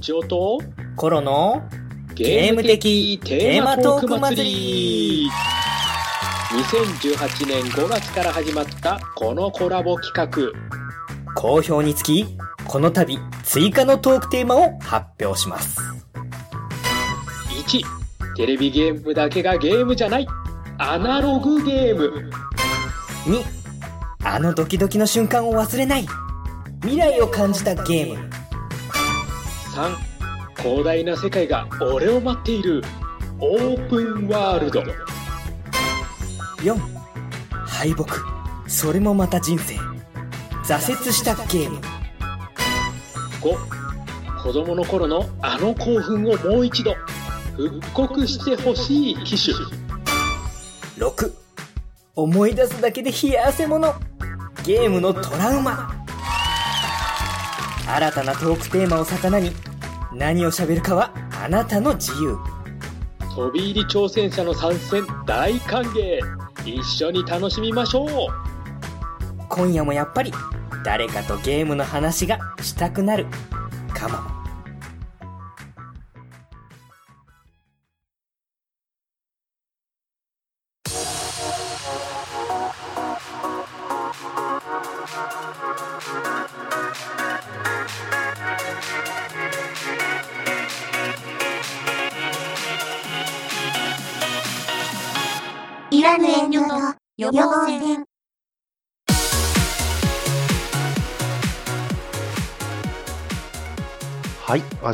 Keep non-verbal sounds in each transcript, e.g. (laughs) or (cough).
ちおとコロのゲーム的テーマトーク祭り。2018年5月から始まったこのコラボ企画。好評につきこの度追加のトークテーマを発表します。1テレビゲームだけがゲームじゃない。アナログゲーム。2あのドキドキの瞬間を忘れない。未来を感じたゲーム3広大な世界が俺を待っているオープンワールド。4敗北。それもまた人生。挫折したゲーム。5子供の頃のあの興奮をもう一度復刻してほしい機種。6思い出すだけで冷や汗もの。ゲームのトラウマ新たなトークテーマを魚に何を喋るかはあなたの自由。飛び入り挑戦者の参戦大歓迎。一緒に楽しみましょう。今夜もやっぱり誰かとゲームの話がしたくなるかも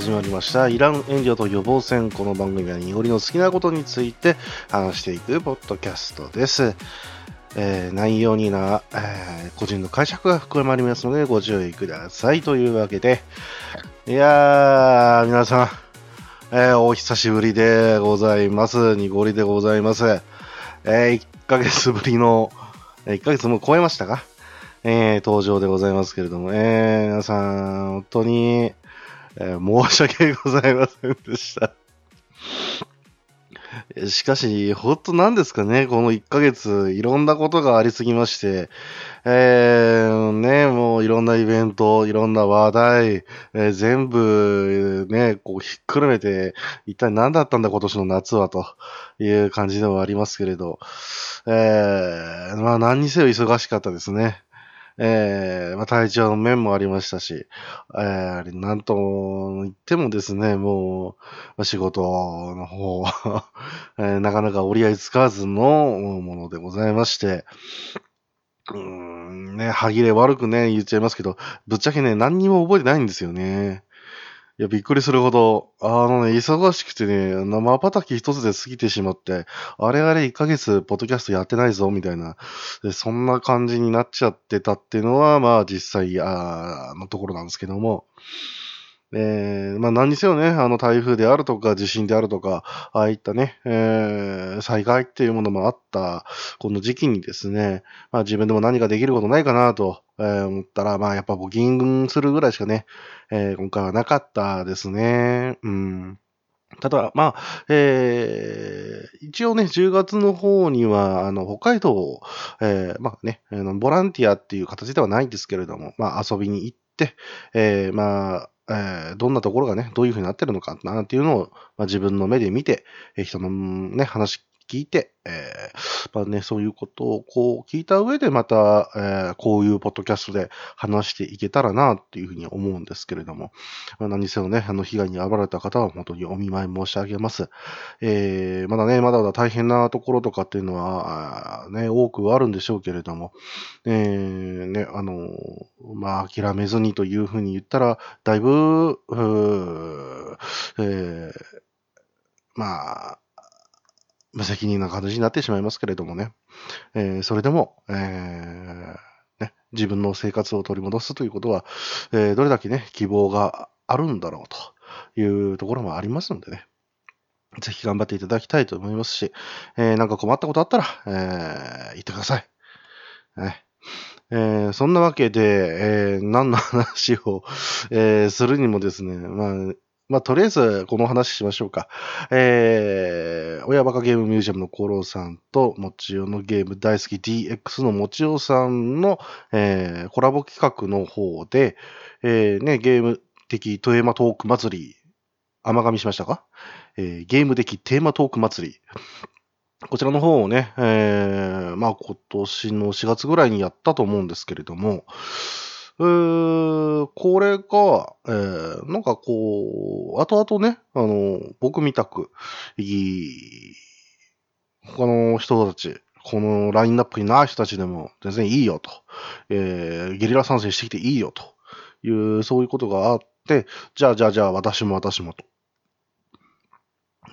始まりました。イラン遠慮と予防戦。この番組は濁りの好きなことについて話していくポッドキャストです。えー内容にな、えー個人の解釈が含まれますのでご注意ください。というわけで、いやー、皆さん、えーお久しぶりでございます。濁りでございます。え1ヶ月ぶりの、え1ヶ月もう超えましたか？えー登場でございますけれども、えー皆さん、本当に、えー申し訳ございませんでした。しかし、本当なんですかね、この1ヶ月、いろんなことがありすぎまして、えーね、もういろんなイベント、いろんな話題、えー全部、ね、こうひっくるめて、一体何だったんだ今年の夏は、という感じではありますけれど、えーまあ何にせよ忙しかったですね。えーまあ、体調の面もありましたし、えー、なんと言ってもですね、もう、仕事の方、(laughs) えーなかなか折り合いつかずのものでございまして、うん、ね、歯切れ悪くね、言っちゃいますけど、ぶっちゃけね、何にも覚えてないんですよね。いや、びっくりするほど、あのね、忙しくてね、生叩き一つで過ぎてしまって、あれあれ1ヶ月、ポッドキャストやってないぞ、みたいな、そんな感じになっちゃってたっていうのは、まあ実際、あのところなんですけども、えーまあ何にせよね、あの台風であるとか地震であるとか、ああいったね、えー災害っていうものもあった、この時期にですね、まあ自分でも何かできることないかなと、え思ったら、まあやっぱ募金するぐらいしかね、えー今回はなかったですね。うん。ただ、まあ、えー一応ね、10月の方には、あの、北海道、えーまあね、あのボランティアっていう形ではないんですけれども、まあ遊びに行って、えーまあ、えーどんなところがね、どういうふうになってるのかなっていうのを、まあ、自分の目で見て、えー人のね、話聞いて、えーまあね、そういうことをこう聞いた上でまた、えーこういうポッドキャストで話していけたらなっていうふうに思うんですけれども、まあ、何せよね、あの被害に遭われた方は本当にお見舞い申し上げます。えーまだね、まだまだ大変なところとかっていうのは、ね、多くはあるんでしょうけれども、えーね、あの、まあ、諦めずにというふうに言ったら、だいぶ、えーまあ、無責任な形になってしまいますけれどもね、えーそれでも、えーね、自分の生活を取り戻すということは、えーどれだけね、希望があるんだろうというところもありますのでね、ぜひ頑張っていただきたいと思いますし、えーなんか困ったことあったら、えー言ってください。ね。えーそんなわけで、えー何の話を、えーするにもですね、まあ、まあ、とりあえず、この話しましょうか。えー、親バカゲームミュージアムのコロさんと、もちおのゲーム大好き DX のもちおさんの、えーコラボ企画の方で、えーね、ゲーム的テーマトーク祭り、甘噛みしましたか、えーゲーム的テーマトーク祭り。こちらの方をね、えーまあ今年の4月ぐらいにやったと思うんですけれども、えーこれが、えーなんかこう、後々ね、あの、僕みたく、い他の人たち、このラインナップにない人たちでも全然いいよと、えーゲリラ参戦してきていいよという、そういうことがあって、じゃあじゃあじゃあ私も私もと。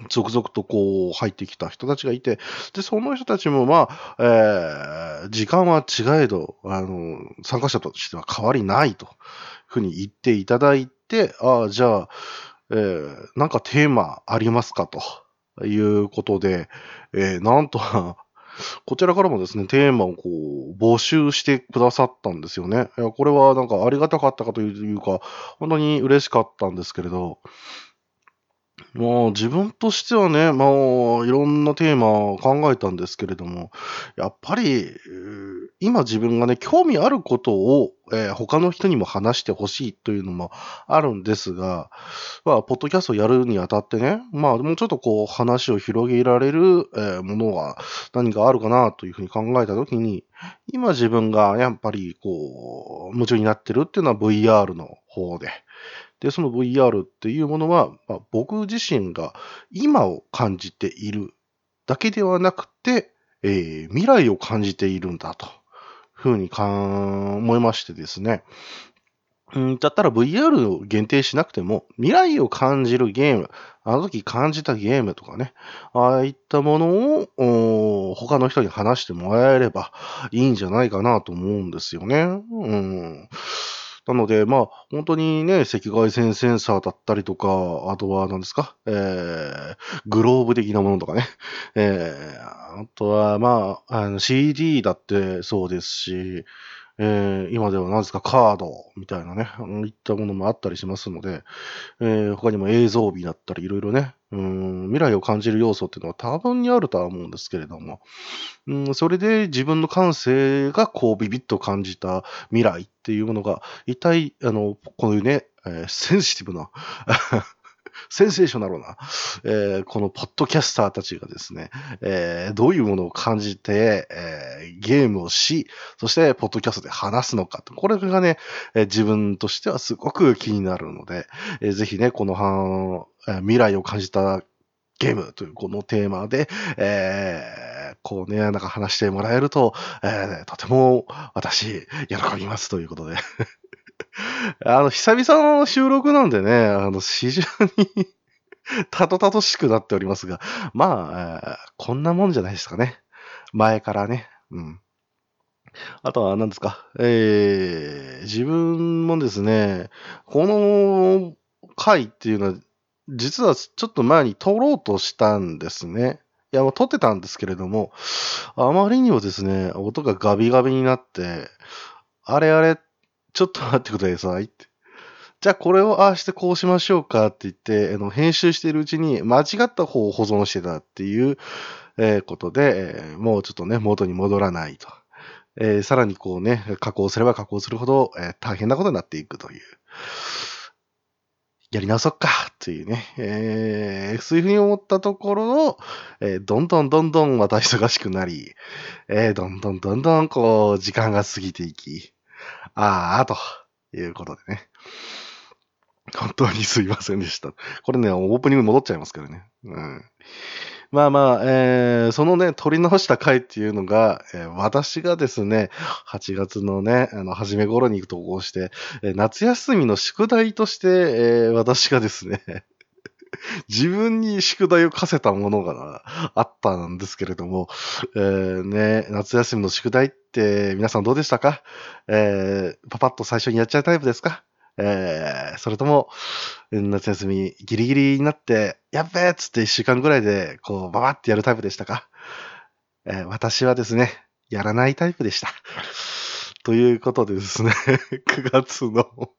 続々とこう入ってきた人たちがいて、で、その人たちもまあ、えー時間は違えど、あの、参加者としては変わりないとふうに言っていただいて、ああ、じゃあ、えーなんかテーマありますかということで、えーなんと、(laughs) こちらからもですね、テーマをこう、募集してくださったんですよね。いや、これはなんかありがたかったかというか、本当に嬉しかったんですけれど、もう自分としてはね、まあ、いろんなテーマを考えたんですけれども、やっぱり、今自分がね、興味あることを、えー他の人にも話してほしいというのもあるんですが、まあ、ポッドキャストやるにあたってね、まあ、もうちょっとこう、話を広げられる、えーものが何かあるかなというふうに考えたときに、今自分がやっぱりこう、夢中になってるっていうのは VR の方で、で、その VR っていうものは、まあ、僕自身が今を感じているだけではなくて、えー未来を感じているんだと、ふうにか思いましてですね。うん、だったら VR を限定しなくても、未来を感じるゲーム、あの時感じたゲームとかね、ああいったものを他の人に話してもらえればいいんじゃないかなと思うんですよね。うん。なので、まあ、本当にね、赤外線センサーだったりとか、あとは何ですか、えー、グローブ的なものとかね。えー、あとは、まあ、あの CD だってそうですし、えー今では何ですか、カードみたいなね、いったものもあったりしますので、えー他にも映像美だったりいろいろね、うん、未来を感じる要素っていうのは多分にあるとは思うんですけれども、うん、それで自分の感性がこうビビッと感じた未来っていうものが、一体、あの、こういうね、えー (laughs) センシティブな、センセーショナルな、えーこのポッドキャスターたちがですね、えーどういうものを感じて、えーゲームをし、そして、ポッドキャストで話すのかと。これがね、え自分としてはすごく気になるので、えーぜひね、このは、え未来を感じたゲームというこのテーマで、えーこうね、なんか話してもらえると、えーとても私、喜びますということで。(laughs) あの、久々の収録なんでね、あの、非常にたどたどしくなっておりますが、まあ、えこんなもんじゃないですかね。前からね。うん。あとは何ですか？えー、自分もですね、この回っていうのは、実はちょっと前に撮ろうとしたんですね。いや、もう撮ってたんですけれども、あまりにもですね、音がガビガビになって、あれあれ、ちょっと待ってくださいって。じゃあこれをああしてこうしましょうかって言って、あの編集しているうちに間違った方を保存してたっていう、えことで、えもうちょっとね、元に戻らないと。えーさらにこうね、加工すれば加工するほど、えー大変なことになっていくという。やり直そっかっていうね、えーそういうふうに思ったところを、えーどんどんどんどんまた忙しくなり、えーどんどんどんどんこう、時間が過ぎていき、ああ、ということでね。本当にすいませんでした。これね、オープニング戻っちゃいますけどね。うん。まあまあ、えーそのね、取り直した回っていうのが、えー私がですね、8月のね、あの、初め頃に投稿して、えー夏休みの宿題として、えー私がですね、(laughs) 自分に宿題を課せたものがあったんですけれども、えーね、夏休みの宿題って皆さんどうでしたか？えーパパッと最初にやっちゃうタイプですか？えーそれとも、夏休みギリギリになって、やっべーっつって一週間ぐらいで、こう、ババってやるタイプでしたか、えー私はですね、やらないタイプでした。ということでですね、(laughs) 9月の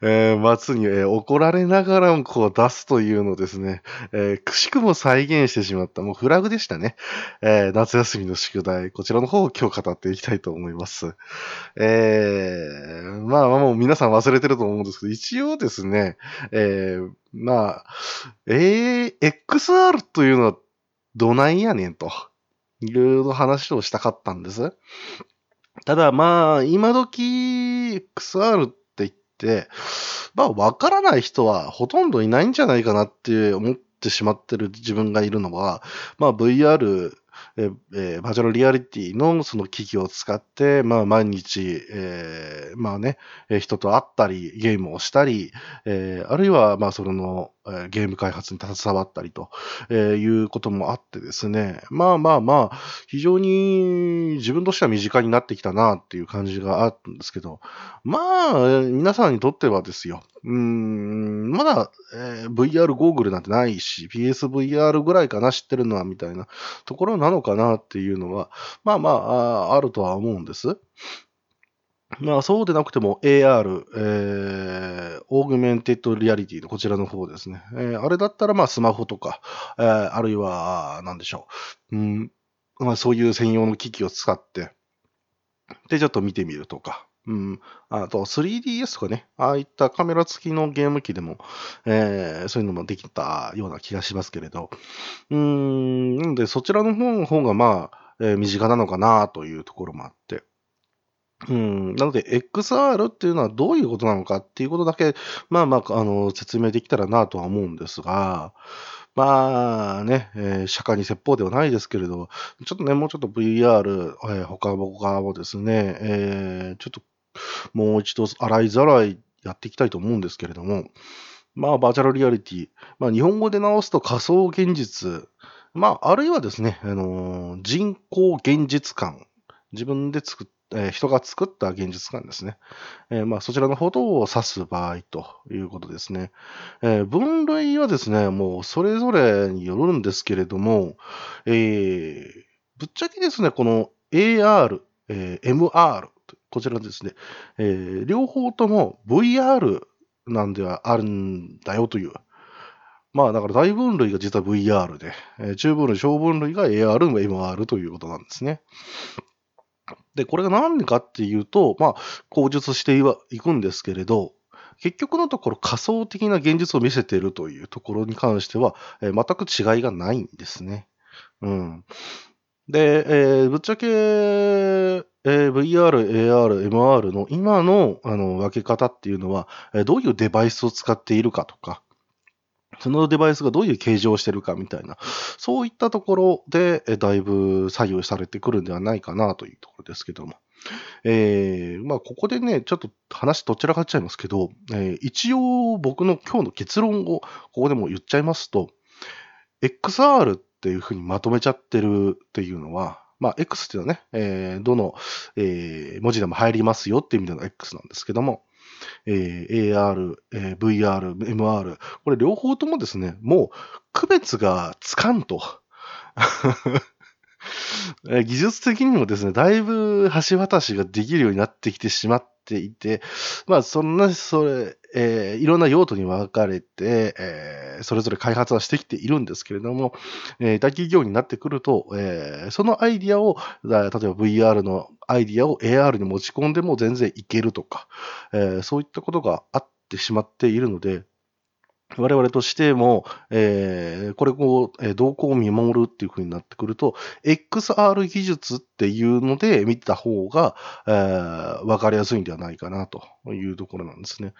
えー、末に、えー、怒られながらもこう出すというのをですね、えー、くしくも再現してしまった、もうフラグでしたね。えー、夏休みの宿題、こちらの方を今日語っていきたいと思います。えー、まあまあもう皆さん忘れてると思うんですけど、一応ですね、えー、まあ、えー、XR というのはどないやねんと。いう話をしたかったんです。ただまあ、今時 XR って言って、まあわからない人はほとんどいないんじゃないかなって思ってしまってる自分がいるのは、まあ VR えー、バーチャルリアリティのその機器を使って、まあ毎日、えー、まあね、人と会ったり、ゲームをしたり、えー、あるいはまあその、ゲーム開発に携わったりと、えいうこともあってですね、まあまあまあ、非常に自分としては身近になってきたなっていう感じがあったんですけど、まあ、皆さんにとってはですよ、うん、まだ、VR ゴーグルなんてないし、PSVR ぐらいかな、知ってるのは、みたいなところなのかなっていうのは、まあま、ああるとは思うんです。まあそうでなくても AR、えー、 augmented reality のこちらの方ですね。えー、あれだったらまあスマホとか、えー、あるいは、なんでしょう。うんまあ、そういう専用の機器を使って、で、ちょっと見てみるとか。うん。あと、3DS とかね、ああいったカメラ付きのゲーム機でも、えー、そういうのもできたような気がしますけれど。うん、なので、そちらの方が、まあ、えー、身近なのかなというところもあって。うん、なので、XR っていうのはどういうことなのかっていうことだけ、まあまあ、あの、説明できたらなとは思うんですが、まあね、えー、釈迦に説法ではないですけれど、ちょっとね、もうちょっと VR、えー、他他もですね、えー、ちょっともう一度洗いざらいやっていきたいと思うんですけれども、まあ、バーチャルリアリティ、まあ、日本語で直すと仮想現実、まあ、あるいはですね、あのー、人工現実感、自分で作っえ、人が作った現実感ですね。え、まあ、そちらのことを指す場合ということですね。え、分類はですね、もうそれぞれによるんですけれども、えぶっちゃけですね、この AR、え MR、こちらですね、え両方とも VR なんではあるんだよという。まあだから大分類が実は VR で、え中分類、小分類が AR、MR ということなんですね。で、これが何かっていうと、まあ、口述していくんですけれど、結局のところ仮想的な現実を見せているというところに関しては、えー、全く違いがないんですね。うん。で、えー、ぶっちゃけ、えー、VR、AR、MR の今のあの分け方っていうのは、え、どういうデバイスを使っているかとか、そのデバイスがどういう形状をしてるかみたいな、そういったところで、だいぶ作業されてくるんではないかなというところですけども。えー、まあ、ここでね、ちょっと話どちらかっちゃいますけど、えー、一応僕の今日の結論をここでも言っちゃいますと、XR っていうふうにまとめちゃってるっていうのは、まあ、X っていうのはね、えー、どの、え、文字でも入りますよっていう意味での X なんですけども、えー、AR、えー、VR、MR、これ両方ともですね、もう区別がつかんと。(laughs) 技術的にもですね、だいぶ橋渡しができるようになってきてしまっていて、まあ、そんな、それ、えー、いろんな用途に分かれて、えー、それぞれ開発はしてきているんですけれども、えー、大企業になってくると、えー、そのアイディアを、例えば VR のアイディアを AR に持ち込んでも全然いけるとか、えー、そういったことがあってしまっているので、我々としても、えー、これを、えー、動向を見守るっていう風になってくると、XR 技術っていうので見た方が、えー、わかりやすいんではないかなと。というところなんですね。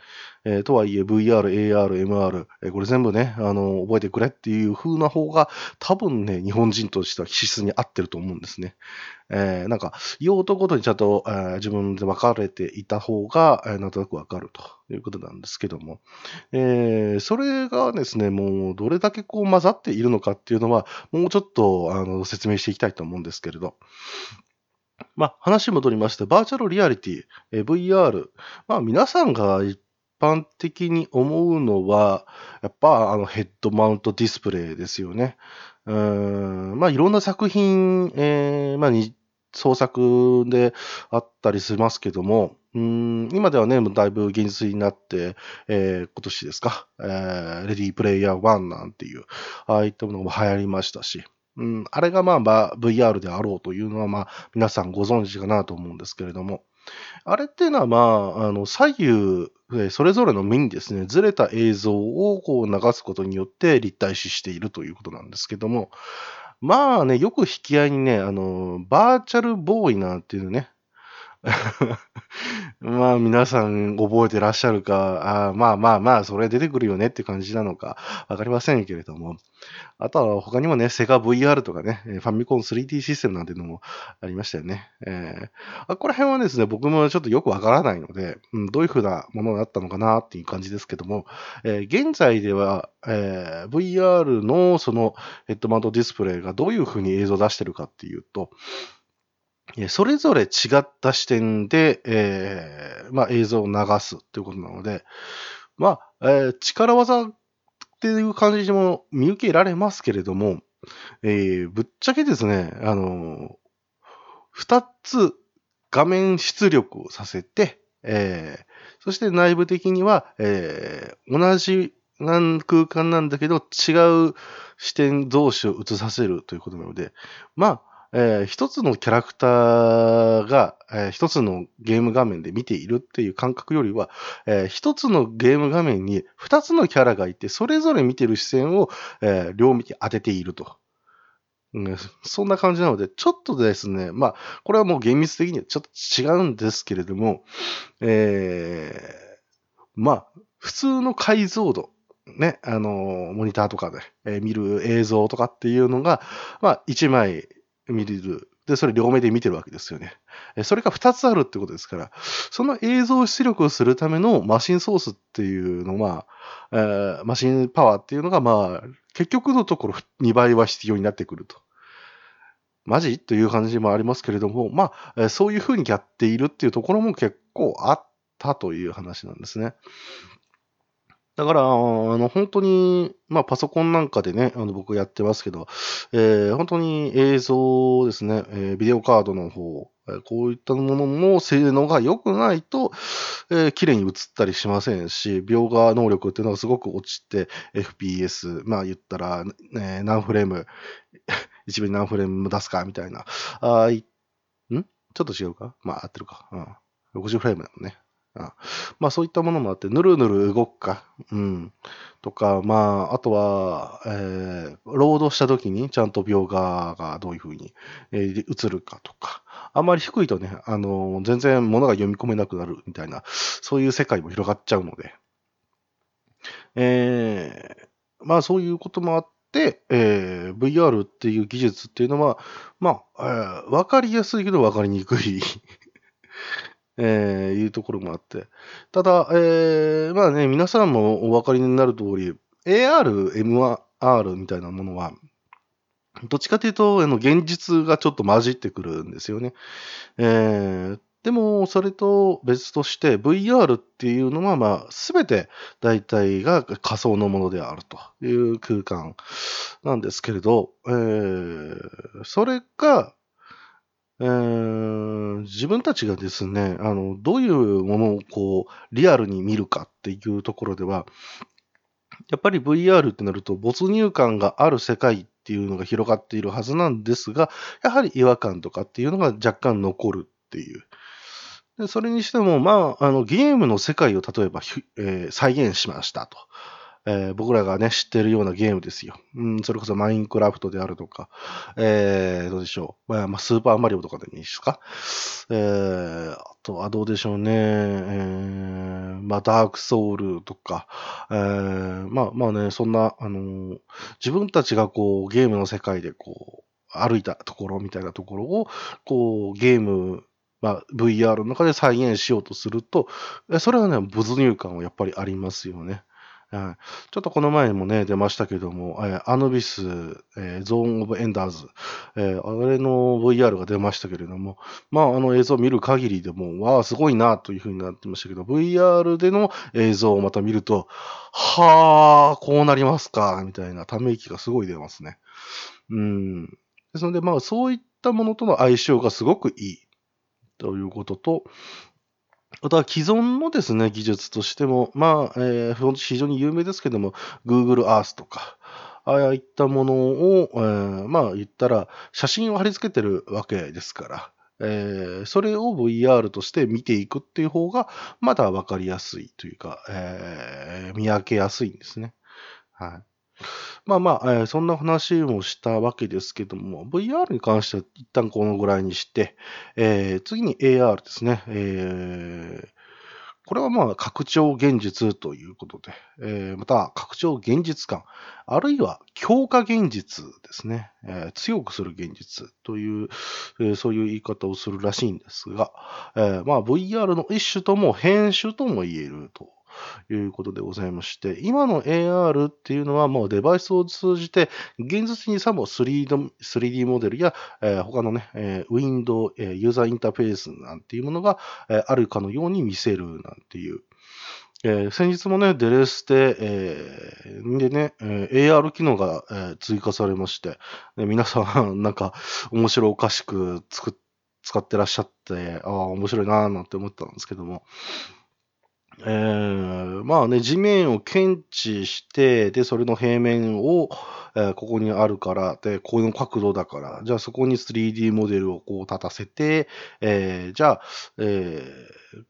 えー、とはいえ VR、AR、MR、えー、これ全部ね、あの、覚えてくれっていう風な方が多分ね、日本人としては必須に合ってると思うんですね。えー、なんか、用途ごとにちゃんと、えー、自分で分かれていた方が、えー、なんとなくわかるということなんですけども、えー、それがですね、もうどれだけこう混ざっているのかっていうのは、もうちょっとあの説明していきたいと思うんですけれど、まあ、話戻りまして、バーチャルリアリティ、え、VR、まあ、皆さんが一般的に思うのは、やっぱあのヘッドマウントディスプレイですよね。うん。まあ、いろんな作品、えーまあ、に創作であったりしますけども、うん。今ではね、だいぶ現実になって、えー今年ですか、えーレディープレイヤー1なんていう、ああいったものも流行りましたし、うん、あれがまあまあ VR であろうというのはまあ皆さんご存知かなと思うんですけれども、あれっていうのはまあ、あの左右、それぞれの目にですね、ずれた映像をこう流すことによって立体視しているということなんですけども、まあね、よく引き合いにね、あの、バーチャルボーイなんていうね、(laughs) まあ皆さん覚えてらっしゃるか、あまあまあまあ、それ出てくるよねって感じなのかわかりませんけれども、あとは他にもね、セガ VR とかね、ファミコン 3D システムなんていうのもありましたよね。えーあこら辺はですね、僕もちょっとよくわからないので、うん、どういうふうなものだったのかなっていう感じですけども、えー現在では、えー VR のそのヘッドマウントディスプレイがどういうふうに映像を出してるかっていうと、それぞれ違った視点で、えーまあ、映像を流すということなので、まあ、えー力技っていう感じも見受けられますけれども、えーぶっちゃけですね、あの二つ画面出力をさせて、えーそして内部的には、えー同じ空間なんだけど違う視点同士を映させるということなので、まあ、えー一つのキャラクターが、えー一つのゲーム画面で見ているっていう感覚よりは、えー一つのゲーム画面に二つのキャラがいて、それぞれ見てる視線を、えー両見て当てていると。うんそんな感じなので、ちょっとですね、まあ、これはもう厳密的にはちょっと違うんですけれども、えーまあ、普通の解像度、ね、あのモニターとかで、えー見る映像とかっていうのが、まあ、1枚見れる。で、それ両目で見てるわけですよね。それが2つあるってことですから、その映像出力をするためのマシンソースっていうのは、えーマシンパワーっていうのが、まあ、結局のところ2倍は必要になってくると。マジ？という感じもありますけれども、まあ、そういうふうにやっているっていうところも結構あったという話なんですね。だから、あの、本当に、まあ、パソコンなんかでね、あの、僕やってますけど、えー本当に映像ですね、えービデオカードの方、えーこういったものも性能が良くないと、えー綺麗に映ったりしませんし、描画能力っていうのがすごく落ちて、FPS、まあ言ったら、ね、何フレーム、(laughs) 一秒に何フレーム出すかみたいな、あいん？ちょっと違うか？まあ合ってるか。うん。60フレームだもんね。あまあそういったものもあって、ぬるぬる動くか、うん。とか、まあ、あとは、えー、ロードした時にちゃんと描画がどういうふうに、えー映るかとか、あんまり低いとね、あの全然物が読み込めなくなるみたいな、そういう世界も広がっちゃうので、えー、まあそういうこともあって、えー VR っていう技術っていうのは、まあ、えーわかりやすいけどわかりにくい、えーいうところもあって。ただ、えーまあね、皆さんもお分かりになる通り、AR、MR みたいなものは、どっちかというと、あの、現実がちょっと混じってくるんですよね。えーでも、それと別として、VR っていうのは、まあ、すべて大体が仮想のものであるという空間なんですけれど、えーそれが、えー自分たちがですね、あの、どういうものをこう、リアルに見るかっていうところでは、やっぱり VR ってなると没入感がある世界っていうのが広がっているはずなんですが、やはり違和感とかっていうのが若干残るっていう。でそれにしても、まあ、あの、ゲームの世界を例えば、えー再現しましたと。えー僕らがね、知ってるようなゲームですよ。うん、それこそマインクラフトであるとか、えー、どうでしょう。まあ、まあ、スーパーマリオとかでもいいですか？えー、あとはどうでしょうね。えー、まあ、ダークソウルとか、えー、まあ、まあね、そんな、あのー自分たちがこう、ゲームの世界でこう、歩いたところみたいなところを、こう、ゲーム、まあ、VR の中で再現しようとすると、それはね、没入感はやっぱりありますよね。はいちょっとこの前もね、出ましたけども、えーアヌビス、えーゾーン・オブ・エンダーズ、えーあれの VR が出ましたけれども、まあ、あの映像を見る限りでも、わあ、すごいなというふうになってましたけど、VR での映像をまた見ると、はあ、こうなりますか、みたいなため息がすごい出ますね。うん。ですので、まあ、そういっったものとの相性がすごくいいということと、あとは既存のですね、技術としても、まあ、えー、非常に有名ですけども、Google Earth とか、ああいったものを、えー、まあ言ったら、写真を貼り付けてるわけですから、えー、それを VR として見ていくっていう方が、まだわかりやすいというか、えー、見分けやすいんですね。はい。まあまあ、えー、そんな話もしたわけですけども、VR に関しては一旦このぐらいにして、えー、次に AR ですね。えー、これはまあ拡張現実ということで、えー、また拡張現実感、あるいは強化現実ですね、えー、強くする現実という、えー、そういう言い方をするらしいんですが、えー、まあ VR の一種とも編集とも言えるということでございまして、今の AR っていうのはもうデバイスを通じて、現実にさも 3D, 3D モデルや、えー、他のね、えー、ウィンドウ、えー、ユーザーインターフェースなんていうものが、えー、あるかのように見せるなんていう、えー、先日もね、デレステ、えー、でね、えー、AR 機能が、えー、追加されまして、皆さん、なんか、面白おかしく作っ使ってらっしゃって、ああ、面白いなぁなんて思ったんですけども、えー、まあね、地面を検知して、で、それの平面を、えー、ここにあるから、で、この角度だから、じゃあそこに 3D モデルをこう立たせて、えー、じゃあ、えー、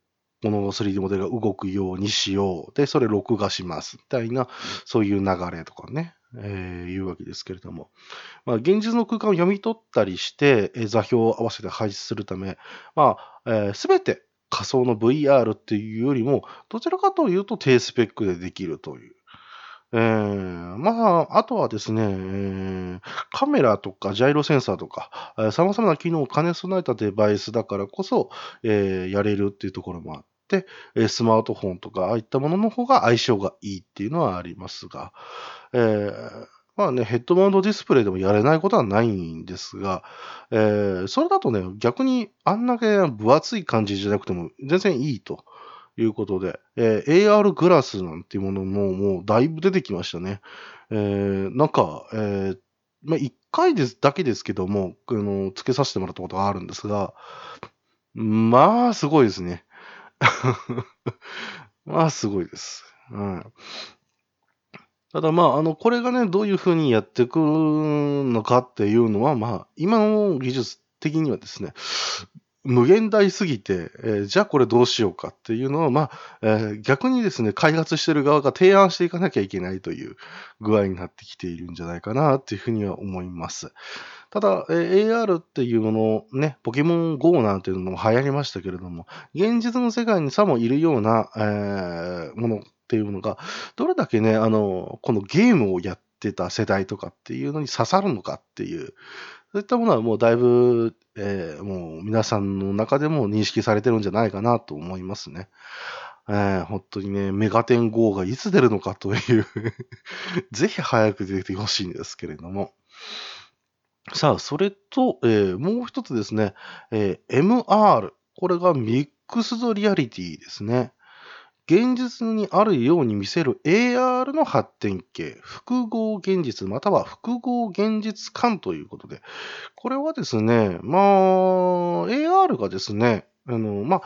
この 3D モデルが動くようにしよう。で、それ録画します。みたいな、そういう流れとかね、えー、いうわけですけれども。まあ、現実の空間を読み取ったりして、え、座標を合わせて配置するため、まあ、す、え、べ、て仮想の VR っていうよりも、どちらかというと低スペックでできるという。えー、まあ、あとはですね、えー、カメラとかジャイロセンサーとか、様々な機能を兼ね備えたデバイスだからこそ、えー、やれるっていうところもあって、スマートフォンとか、ああいったものの方が相性がいいっていうのはありますが、えー、まあね、ヘッドマウントディスプレイでもやれないことはないんですが、えー、それだとね、逆にあんだけ分厚い感じじゃなくても全然いいということで、えー、AR グラスなんていうものももうだいぶ出てきましたね。えー、なんか、えー、まあ、一回ですだけですけども、あの、つけさせてもらったことがあるんですが、まあ、すごいですね。(laughs) まあ、すごいです。はい。ただまあ、あの、これがね、どういうふうにやっていくのかっていうのは、まあ、今の技術的にはですね、無限大すぎて、えー、じゃあこれどうしようかっていうのは、まあ、えー、逆にですね、開発してる側が提案していかなきゃいけないという具合になってきているんじゃないかなっていうふうには思います。ただ、えー、AR っていうものね、ポケモン GO なんていうのも流行りましたけれども、現実の世界にさもいるような、えー、ものっていうのが、どれだけね、あの、このゲームをやってた世代とかっていうのに刺さるのかっていう、そういったものはもうだいぶ、えー、もう皆さんの中でも認識されてるんじゃないかなと思いますね。えー、本当にね、メガテン GO がいつ出るのかという (laughs) ぜひ早く出てほしいんですけれども。さあ、それと、えー、もう一つですね、えー、MR。これがミックスドリアリティですね。現実にあるように見せる AR の発展系、複合現実または複合現実感ということで、これはですね、まあ、AR がですね、あの、まあ、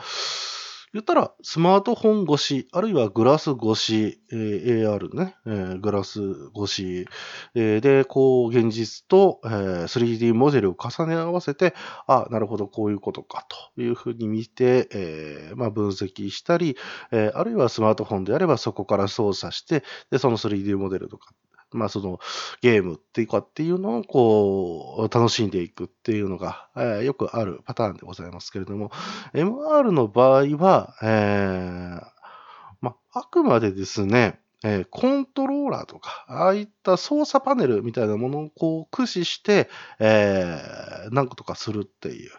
言ったら、スマートフォン越し、あるいはグラス越し、えー、AR ね、えー、グラス越し、えー、で、こう、現実と、えー、3D モデルを重ね合わせて、あ、なるほど、こういうことか、というふうに見て、えー、まあ、分析したり、えー、あるいはスマートフォンであればそこから操作して、で、その 3D モデルとかまあそのゲームっていうかっていうのをこう楽しんでいくっていうのが、えー、よくあるパターンでございますけれども、MR の場合は、えー、まああくまでですね、えー、コントローラーとか、ああいった操作パネルみたいなものをこう駆使して、えー、何個とかするっていう。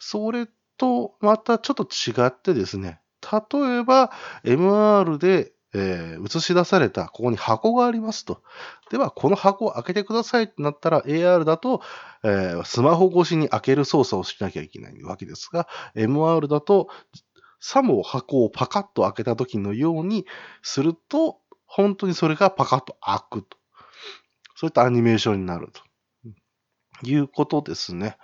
それとまたちょっと違ってですね、例えば MR でえー、映し出された、ここに箱がありますと。では、この箱を開けてくださいってなったら、AR だと、えー、スマホ越しに開ける操作をしなきゃいけないわけですが、MR だと、さも箱をパカッと開けた時のようにすると、本当にそれがパカッと開くと。そういったアニメーションになると。いうことですね。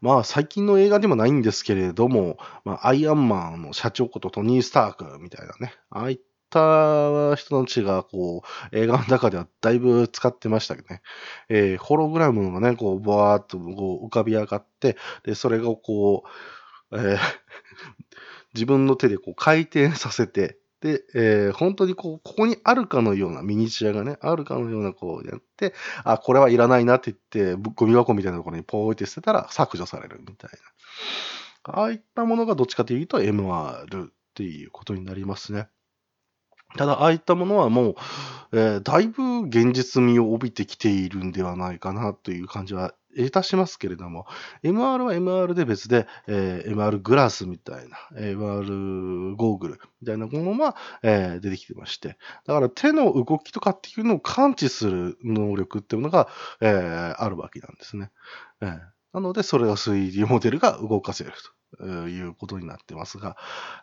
まあ最近の映画でもないんですけれども、まあアイアンマンの社長ことトニー・スタークみたいなね、ああいった人たちがこう映画の中ではだいぶ使ってましたけどね。えー、ホログラムがね、こうボワーっとこう浮かび上がって、で、それがこう、えー (laughs) 自分の手でこう回転させて、で、えー、本当にこう、ここにあるかのようなミニチュアがね、あるかのようなこうやって、あ、これはいらないなって言って、ゴミ箱みたいなところにポーって捨てたら削除されるみたいな。ああいったものがどっちかというと MR っていうことになりますね。ただ、ああいったものはもう、えー、だいぶ現実味を帯びてきているんではないかなという感じはいたしますけれども、MR は MR で別で、えー、MR グラスみたいな、MR ゴーグルみたいなものは、えー、出てきてまして、だから手の動きとかっていうのを感知する能力っていうのが、えー、あるわけなんですね。えー、なので、それを 3D モデルが動かせるということになってますが、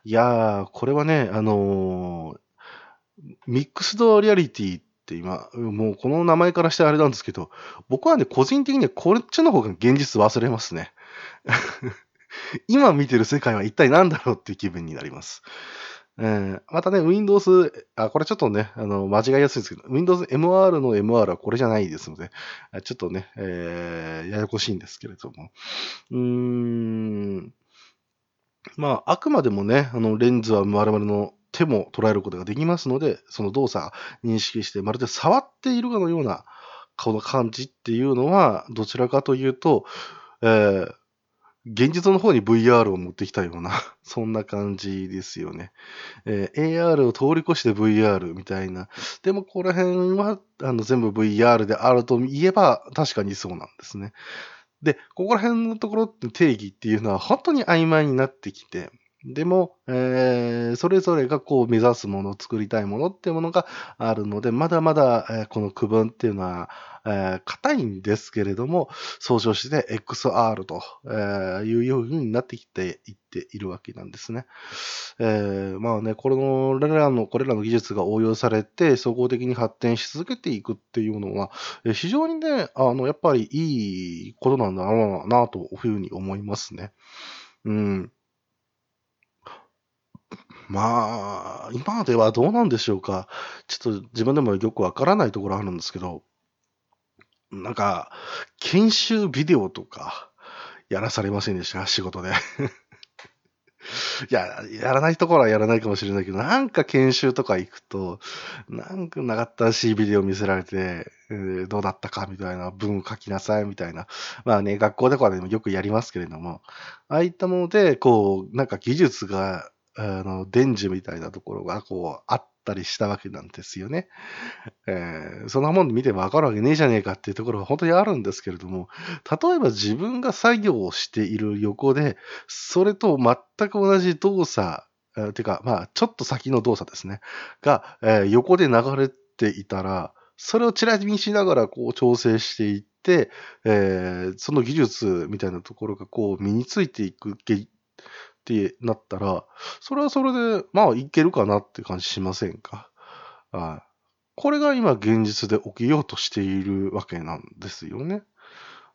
いやー、これはね、あのー、ミックスドリアリティって今、もうこの名前からしてあれなんですけど、僕はね、個人的にはこっちの方が現実忘れますね。(laughs) 今見てる世界は一体何だろうっていう気分になります。えー、またね、Windows、あ、これちょっとね、あの、間違いやすいんですけど、Windows MR の MR はこれじゃないですので、ちょっとね、えー、ややこしいんですけれども。うーん、まあ、あくまでもね、あの、レンズは丸々の手も捉えることができますので、その動作認識して、まるで触っているかのようなこの感じっていうのは、どちらかというと、えー、現実の方に VR を持ってきたような、(laughs) そんな感じですよね。えー、AR を通り越して VR みたいな。でも、この辺はあの全部 VR であると言えば、確かにそうなんですね。で、ここら辺のところって定義っていうのは本当に曖昧になってきて、でも、えー、それぞれがこう目指すもの、作りたいものっていうものがあるので、まだまだ、えー、この区分っていうのは、えー、硬いんですけれども、総称して XR と、えー、いうようになってきていっているわけなんですね。えー、まあね、これの、れらの、これらの技術が応用されて、総合的に発展し続けていくっていうのは、非常にね、あの、やっぱりいいことなんだろうな、というふうに思いますね。うん。まあ、今ではどうなんでしょうか。ちょっと自分でもよくわからないところあるんですけど、なんか、研修ビデオとか、やらされませんでした？仕事で。い (laughs) や、やらないところはやらないかもしれないけど、なんか研修とか行くと、なんか長ったらしいビデオ見せられて、えー、どうだったかみたいな文書きなさいみたいな。まあね、学校とかでもよくやりますけれども、ああいったもので、こう、なんか技術があの、伝授みたいなところが、こう、あったりしたわけなんですよね。えー、そんなもん見てもわかるわけねえじゃねえかっていうところは本当にあるんですけれども、例えば自分が作業をしている横で、それと全く同じ動作、えー、てか、まあ、ちょっと先の動作ですね、が、えー、横で流れていたら、それをチラ見しながらこう調整していって、えー、その技術みたいなところがこう身についていくってなったら、それはそれで、まあいけるかなって感じしませんか？はい。これが今現実で起きようとしているわけなんですよね。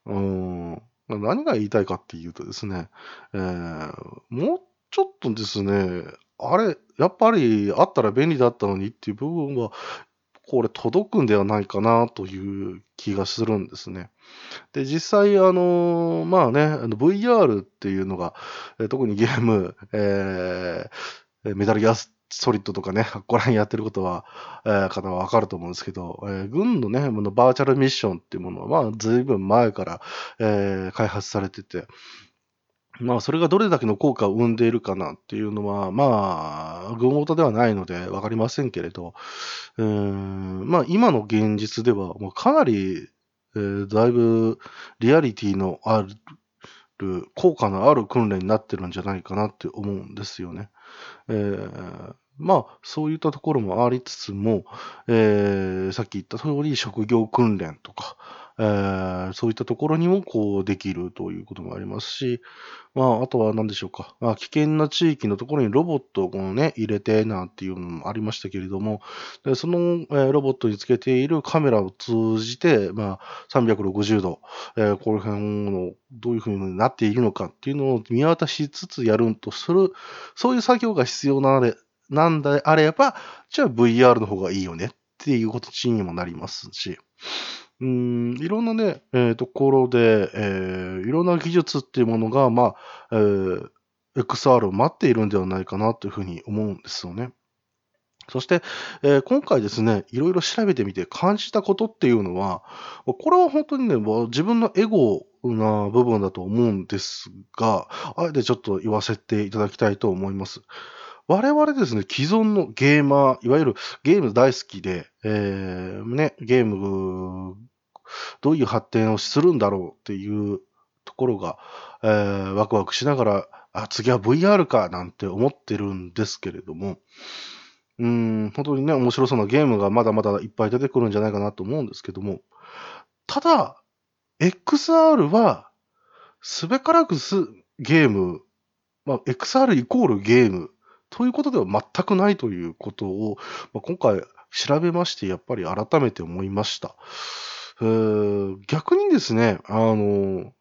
うん。何が言いたいかっていうとですね、えー、もうちょっとですね、あれ、やっぱりあったら便利だったのにっていう部分は、これ届くんではないかなという気がするんですね。で、実際、あの、まあね、あの VR っていうのが、特にゲーム、えー、メタルギアソリッドとかね、ここら辺やってることは、えー、方はわかると思うんですけど、えー、軍のね、のバーチャルミッションっていうものは、まあ、ずいぶん前から、えー、開発されてて、まあ、それがどれだけの効果を生んでいるかなっていうのは、まあ、群ごとではないのでわかりませんけれど、うん、まあ、今の現実では、もうかなり、えー、だいぶリアリティのある、効果のある訓練になってるんじゃないかなって思うんですよね。えーまあ、そういったところもありつつも、えー、さっき言った通り職業訓練とか、えーそういったところにもこうできるということもありますし、まあ、あとは何でしょうか。まあ、危険な地域のところにロボットをこのね、入れてなんていうのもありましたけれども、でその、えーロボットにつけているカメラを通じて、まあ、360度、えーこの辺のどういうふうになっているのかっていうのを見渡しつつやるんとする、そういう作業が必要なれなんであれば、じゃあ VR の方がいいよねっていう形にもなりますし、うん、いろんなね、えーところで、えーいろんな技術っていうものが、まあ、えー XR を待っているんではないかなというふうに思うんですよね。そして、えー今回ですね、いろいろ調べてみて感じたことっていうのは、これは本当にね、自分のエゴな部分だと思うんですが、あえてちょっと言わせていただきたいと思います。我々ですね、既存のゲーマー、いわゆるゲーム大好きで、えーね、ゲーム、どういう発展をするんだろうっていうところが、えーワクワクしながら、あ、次は VR かなんて思ってるんですけれども、うん、本当にね、面白そうなゲームがまだまだいっぱい出てくるんじゃないかなと思うんですけども、ただ、XR は、すべからくすゲーム、まあ、XR イコールゲームということでは全くないということを、まあ、今回調べまして、やっぱり改めて思いました。えー逆にですね、あの、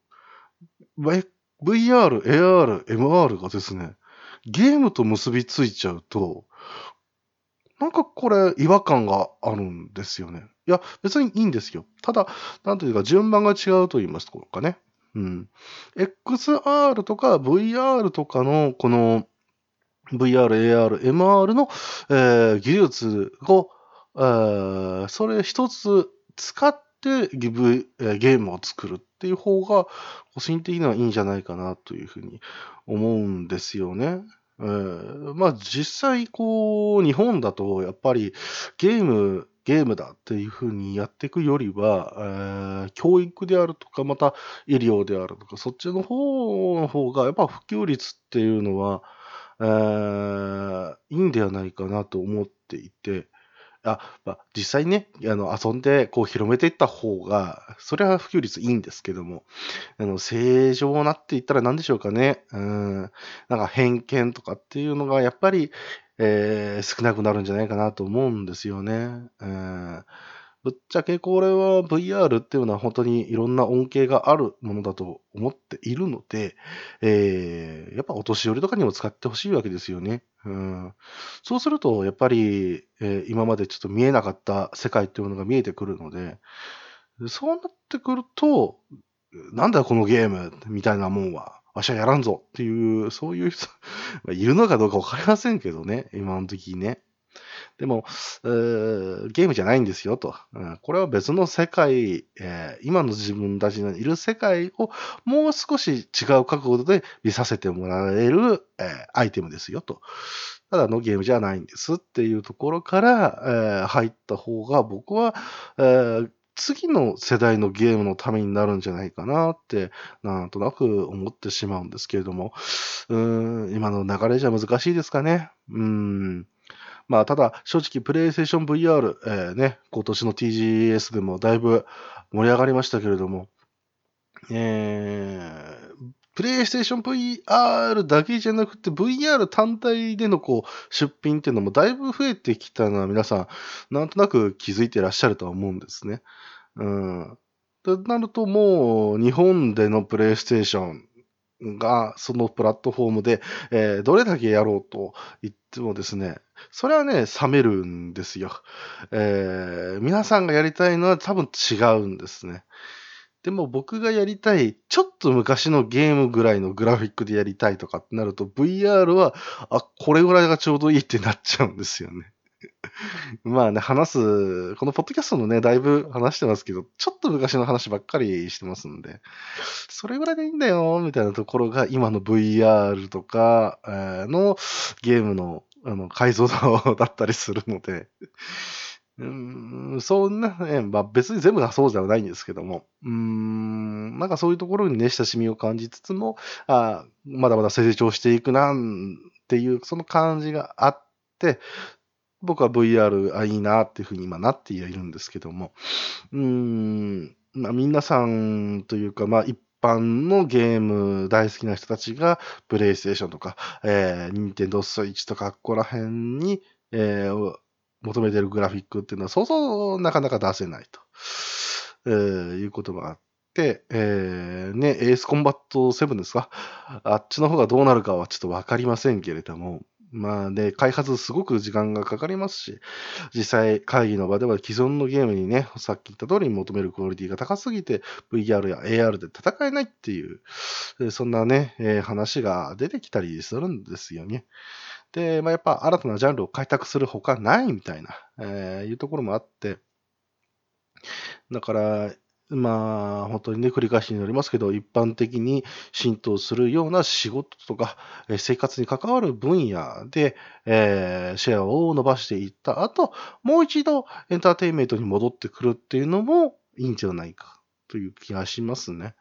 VR、AR、MR がですね、ゲームと結びついちゃうと、なんかこれ違和感があるんですよね。いや、別にいいんですよ。ただ、なんというか順番が違うと言いますかね。うん。XR とか VR とかのこの VR、AR、MR の、えー技術を、えーそれ一つ使ってギブ、えーゲームを作るっていう方が、個人的にはいいんじゃないかなというふうに思うんですよね。えーまあ実際こう、日本だとやっぱりゲーム、ゲームだっていうふうにやっていくよりは、えー教育であるとか、また医療であるとか、そっちの方の方が、やっぱ普及率っていうのは、えーいいんではないかなと思っていて、あ、まあ、実際ね、あの、遊んで、こう、広めていった方が、それは普及率いいんですけども、あの、正常なって言ったら何でしょうかね。うん。なんか偏見とかっていうのが、やっぱり、えー少なくなるんじゃないかなと思うんですよね。うん。ぶっちゃけこれは VR っていうのは本当にいろんな恩恵があるものだと思っているので、えーやっぱお年寄りとかにも使ってほしいわけですよね。うん。そうすると、やっぱり、えー今までちょっと見えなかった世界っていうものが見えてくるので、そうなってくると、なんだこのゲームみたいなもんは、わしはやらんぞっていう、そういう人、いるのかどうかわかりませんけどね、今の時にね。でも、えゲームじゃないんですよと。うんこれは別の世界、え今の自分たちのいる世界をもう少し違う角度で見させてもらえる、えアイテムですよと。ただのゲームじゃないんですっていうところから、え入った方が僕は、え次の世代のゲームのためになるんじゃないかなって、なんとなく思ってしまうんですけれども、うん、今の流れじゃ難しいですかね。うん。まあ、ただ、正直、プレイステーション VR、えーね、今年の TGS でもだいぶ盛り上がりましたけれども、えー、プレイステーション VR だけじゃなくて VR 単体でのこう出品っていうのもだいぶ増えてきたのは皆さんなんとなく気づいてらっしゃるとは思うんですね。うん。となるともう日本でのプレイステーションがそのプラットフォームで、えーどれだけやろうと言ってもですね、それはね、冷めるんですよ。えー皆さんがやりたいのは多分違うんですね。でも僕がやりたい、ちょっと昔のゲームぐらいのグラフィックでやりたいとかってなると、VR は、あ、これぐらいがちょうどいいってなっちゃうんですよね。(laughs) まあね、話す、このポッドキャストもね、だいぶ話してますけど、ちょっと昔の話ばっかりしてますんで、それぐらいでいいんだよ、みたいなところが今の VR とか、のゲームのあの解像度だったりするので、うん、そんなね、まあ別に全部がそうじゃないんですけども、うん、なんかそういうところにね、親しみを感じつつも、あまだまだ成長していくな、っていう、その感じがあって、僕は VR、あ、いいなっていうふうに今なっているんですけども、うーん、まあ、皆さんというか、まあ、一般のゲーム大好きな人たちが、プレイステーションとか、えー、ニンテンドースイッチとか、ここら辺に、えー、求めてるグラフィックっていうのは、そうそうなかなか出せないと、えー、いうこともあって、えー、ね、エースコンバット7ですか？あっちの方がどうなるかはちょっとわかりませんけれども、まあね、開発すごく時間がかかりますし、実際会議の場では既存のゲームにね、さっき言った通り求めるクオリティが高すぎて VR や AR で戦えないっていう、そんなね、えー、話が出てきたりするんですよね。で、まあ、やっぱ新たなジャンルを開拓するほかないみたいな、えー、いうところもあって、だから、まあ、本当にね、繰り返しになりますけど、一般的に浸透するような仕事とか、生活に関わる分野で、えー、シェアを伸ばしていった後、もう一度エンターテインメントに戻ってくるっていうのもいいんじゃないかという気がしますね。やっ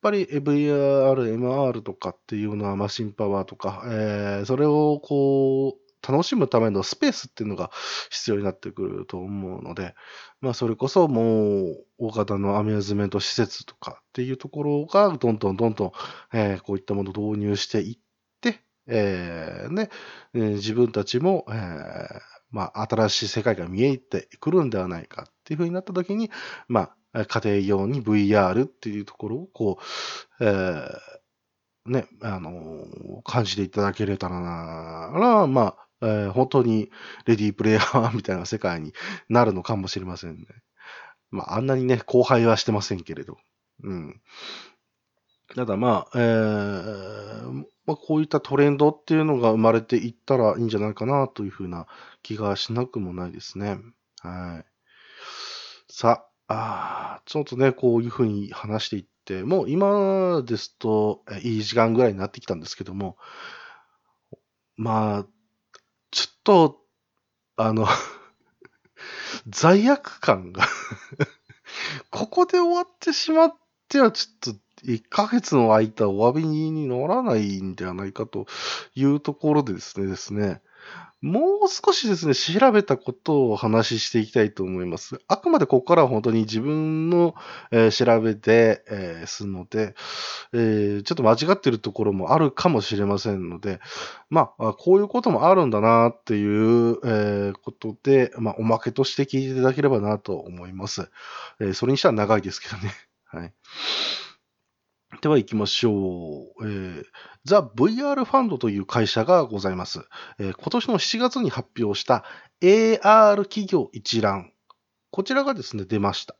ぱり VR、MR とかっていうのはマシンパワーとか、えー、それをこう、楽しむためのスペースっていうのが必要になってくると思うので、まあそれこそもう大型のアミューズメント施設とかっていうところがどんどんどんどん、えー、こういったものを導入していって、えー、ね、えー、自分たちも、えー、まあ新しい世界が見えてくるんではないかっていうふうになった時に、まあ家庭用に VR っていうところをこう、えーね、あの感じていただけれたらな、まあ、えー、本当にレディープレイヤーみたいな世界になるのかもしれませんね。まあ、あんなにね、後輩はしてませんけれど。うん。ただまあ、えー、まあ、こういったトレンドっていうのが生まれていったらいいんじゃないかなというふうな気がしなくもないですね。はい。さあ、あちょっとね、こういうふうに話していって、もう今ですと、いい時間ぐらいになってきたんですけども、まあ、ちょっと、あの (laughs) 罪悪感が (laughs) ここで終わってしまっては、ちょっと、1ヶ月の間お詫びに乗らないんではないかというところでですね、ですね。もう少しですね、調べたことをお話ししていきたいと思います。あくまでここからは本当に自分の、えー、調べで、えー、すので、えー、ちょっと間違ってるところもあるかもしれませんので、まあ、こういうこともあるんだなっていう、えことで、まあ、おまけとして聞いていただければなと思います。えそれにしては長いですけどね。はい。では行きましょう。えー、ザ・ VR ファンドという会社がございます。えー、今年の7月に発表した AR 企業一覧。こちらがですね、出ました。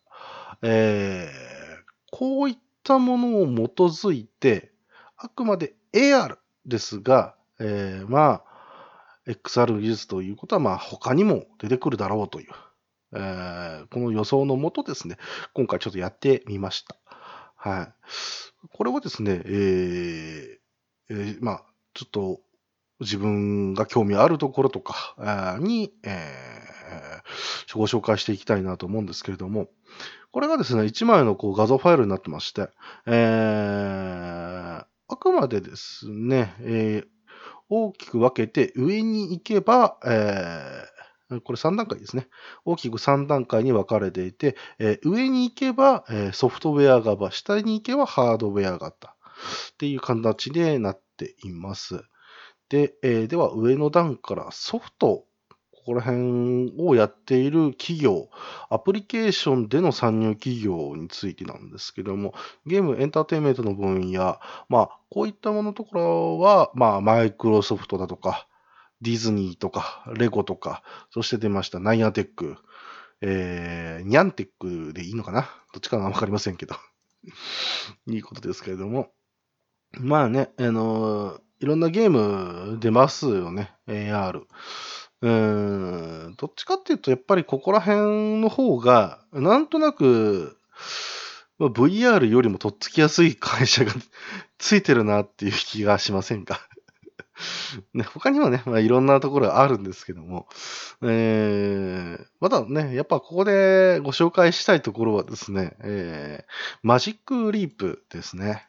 えー、こういったものを基づいて、あくまで AR ですが、えー、まあ、XR 技術ということは、まあ、他にも出てくるだろうという、えー、この予想のもとですね、今回ちょっとやってみました。はい。これはですね、えーえー、まあ、ちょっと自分が興味あるところとかに、えー、ご紹介していきたいなと思うんですけれども、これがですね、1枚のこう画像ファイルになってまして、えー、あくまでですね、えー、大きく分けて上に行けば、えーこれ3段階ですね。大きく3段階に分かれていて、え、上に行けば、え、ソフトウェア型、下に行けばハードウェア型っていう形でなっています。で、え、では上の段からソフト、ここら辺をやっている企業、アプリケーションでの参入企業についてなんですけども、ゲームエンターテインメントの分野、まあ、こういったもののところは、まあ、マイクロソフトだとか、ディズニーとか、レゴとか、そして出ましたナイアテック、えー、ニャンテックでいいのかな？どっちかはわかりませんけど。(laughs) いいことですけれども。まあね、あのー、いろんなゲーム出ますよね、AR。うーん、どっちかっていうと、やっぱりここら辺の方が、なんとなく、まあ、VR よりもとっつきやすい会社が (laughs) ついてるなっていう気がしませんか？ね、他にもね、まあ、いろんなところがあるんですけども、えー、またね、やっぱここでご紹介したいところはですね、えー、マジックリープですね。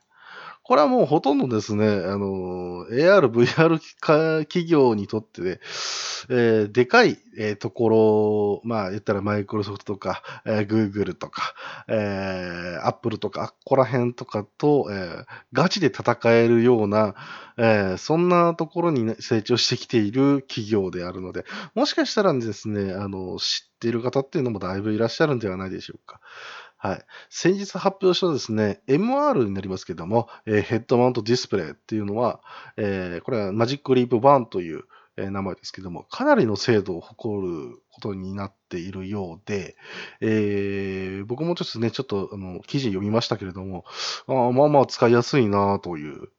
これはもうほとんどですね、あの、AR、VR 企業にとってね、えー、でかい、えー、ところ、まあ言ったらマイクロソフトとか、えー、Google とか、えー、Apple とか、ここら辺とかと、えー、ガチで戦えるような、えー、そんなところに、ね、成長してきている企業であるので、もしかしたらですね、あの、知っている方っていうのもだいぶいらっしゃるんではないでしょうか。はい。先日発表したですね、MR になりますけども、えー、ヘッドマウントディスプレイっていうのは、えー、これはマジックリープ1という、えー、名前ですけども、かなりの精度を誇ることになっているようで、えー、僕もちょっとね、ちょっとあの記事読みましたけれども、あまあまあ使いやすいなという、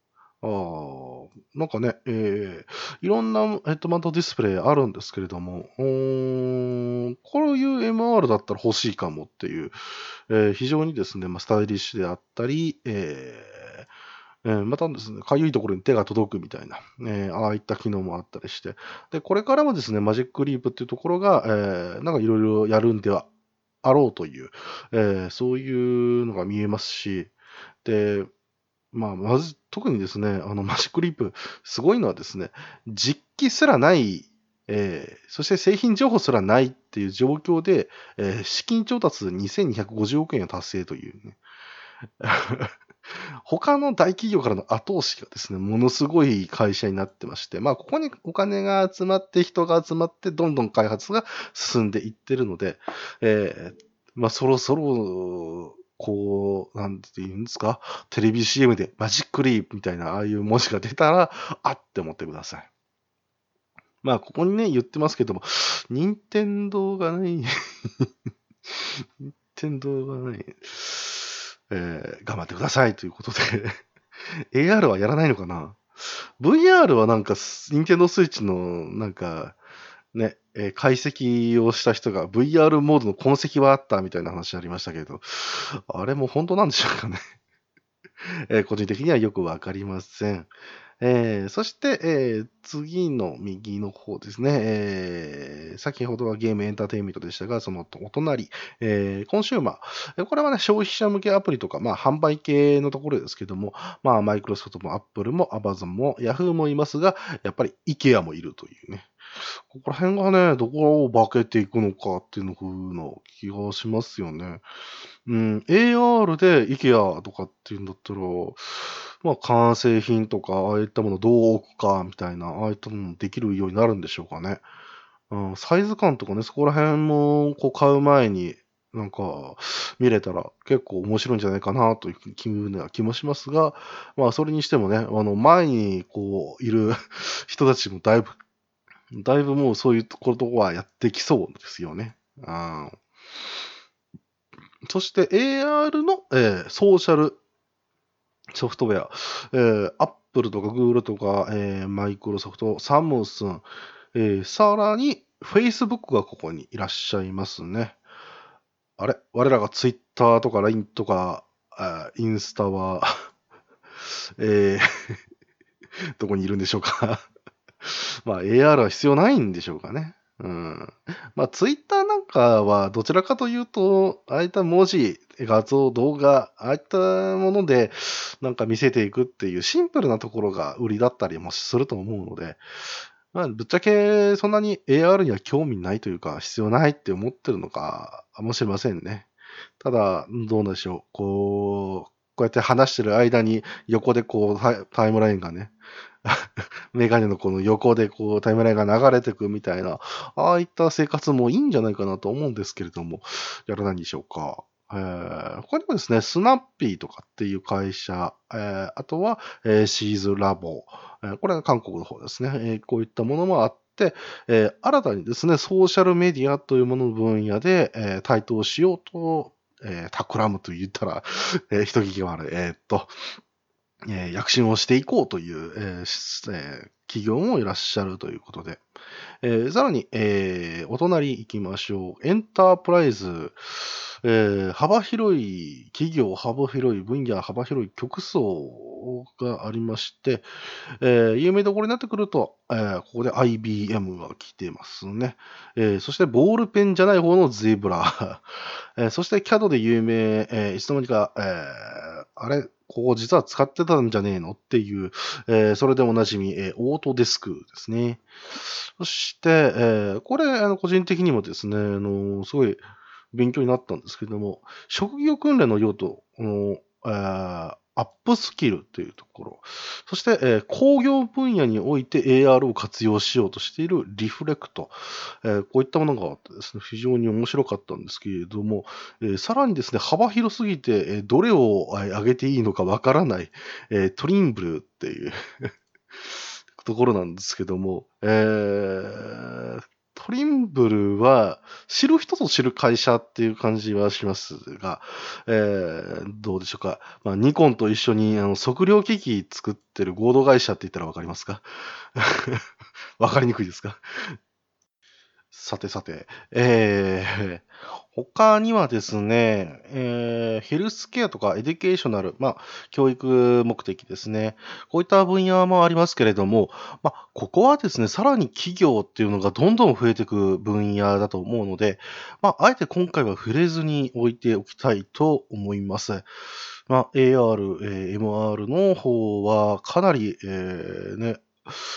ああなんかね、えー、いろんなヘッドマウントディスプレイあるんですけれども、こういう MR だったら欲しいかもっていう、えー、非常にですね、まあ、スタイリッシュであったり、えーえー、またですね、かゆいところに手が届くみたいな、えー、ああいった機能もあったりして、で、これからもですね、マジックリープっていうところが、えー、なんかいろいろやるんではあろうという、えー、そういうのが見えますし、で、まあ、まず、特にですね、あの、マジックリープ、すごいのはですね、実機すらない、えー、そして製品情報すらないっていう状況で、えー、資金調達2250億円を達成というね。(laughs) 他の大企業からの後押しがですね、ものすごい会社になってまして、まあ、ここにお金が集まって、人が集まって、どんどん開発が進んでいってるので、えー、まあ、そろそろ、こう、なんて言うんですか、テレビ CM でマジックリープみたいな、ああいう文字が出たら、あって思ってください。まあ、ここにね、言ってますけども、任天堂がない、任天堂がない、えー、頑張ってくださいということで AR はやらないのかな ?VR はなんか、任天堂スイッチの、なんか、ね、えー、解析をした人が VR モードの痕跡はあったみたいな話ありましたけど、あれも本当なんでしょうかね (laughs) えー、個人的にはよくわかりません。えー、そして、えー、次の右の方ですね、えー、先ほどはゲームエンターテインメントでしたが、そのお隣、えー、コンシューマー。これはね、消費者向けアプリとか、まあ、販売系のところですけども、まあ、マイクロソフトもアップルもアマゾンもヤフーもいますが、やっぱり IKEA もいるというね。ここら辺がね、どこを化けていくのかっていうの風な気がしますよね。うん、AR で IKEA とかっていうんだったら、まあ、完成品とか、ああいったものどう置くか、みたいな、ああいったものできるようになるんでしょうかね。うん、サイズ感とかね、そこら辺も、こう、買う前に、なんか、見れたら結構面白いんじゃないかなという気な気もしますが、まあ、それにしてもね、あの、前に、こう、いる人たちもだいぶだいぶもうそういうところはやってきそうですよね。あそして AR の、えー、ソーシャルソフトウェア、えー、Apple とか Google とか、えー、Microsoft、サムスン、えー、さらに Facebook がここにいらっしゃいますね。あれ？我らが Twitter とか LINE とか、インスタは (laughs) えー (laughs) どこにいるんでしょうか？(laughs) まあ AR は必要ないんでしょうかね。うん。まあツイッターなんかはどちらかというと、ああいった文字、画像、動画、ああいったものでなんか見せていくっていうシンプルなところが売りだったりもすると思うので、まあぶっちゃけそんなに AR には興味ないというか必要ないって思ってるのかもしれませんね。ただ、どうでしょう。こう、こうやって話してる間に横でこうタイムラインがね、(laughs) メガネのこの横でこうタイムラインが流れてくみたいな、ああいった生活もいいんじゃないかなと思うんですけれども、やらないんでしょうか。えー、他にもですね、スナッピーとかっていう会社、えー、あとは、えー、シーズラボ、えー、これが韓国の方ですね、えー、こういったものもあって、えー、新たにですね、ソーシャルメディアというものの分野で、えー、台頭しようと、えー、企むと言ったら、えー、一聞き悪い。えー、っと、えー、躍進をしていこうという、えーえー、企業もいらっしゃるということで、えー、さらに、えー、お隣行きましょう。エンタープライズ、えー幅広い企業、幅広い分野、幅広い局層がありまして、えー有名どころになってくると、えーここで IBM が来てますね。えーそしてボールペンじゃない方のゼブラ。(laughs) えーそして CAD で有名、えーいつの間にか、えーあれ、ここ実は使ってたんじゃねえの？っていう、えーそれでおなじみ、えーオートデスクですね。そして、えーこれ、あの、個人的にもですね、あの、すごい勉強になったんですけれども、職業訓練の用途、この、えーアップスキルというところ、そして、えー工業分野において AR を活用しようとしているリフレクト、えーこういったものがあってですね、非常に面白かったんですけれども、えーさらにですね、幅広すぎて、えーどれを上げていいのかわからない、えートリンブルっていう (laughs) ところなんですけども、えートリンブルは知る人ぞ知る会社っていう感じはしますが、えーどうでしょうか。まあ、ニコンと一緒にあの測量機器作ってる合同会社って言ったらわかりますか？(laughs) わかりにくいですか？さてさて、えー、他にはですね、えーヘルスケアとか educational、まあ、教育目的ですね。こういった分野もありますけれども、まあ、ここはですね、さらに企業っていうのがどんどん増えていく分野だと思うので、まあ、あえて今回は触れずに置いておきたいと思います。まあ、AR、えー MR の方はかなり、えーね、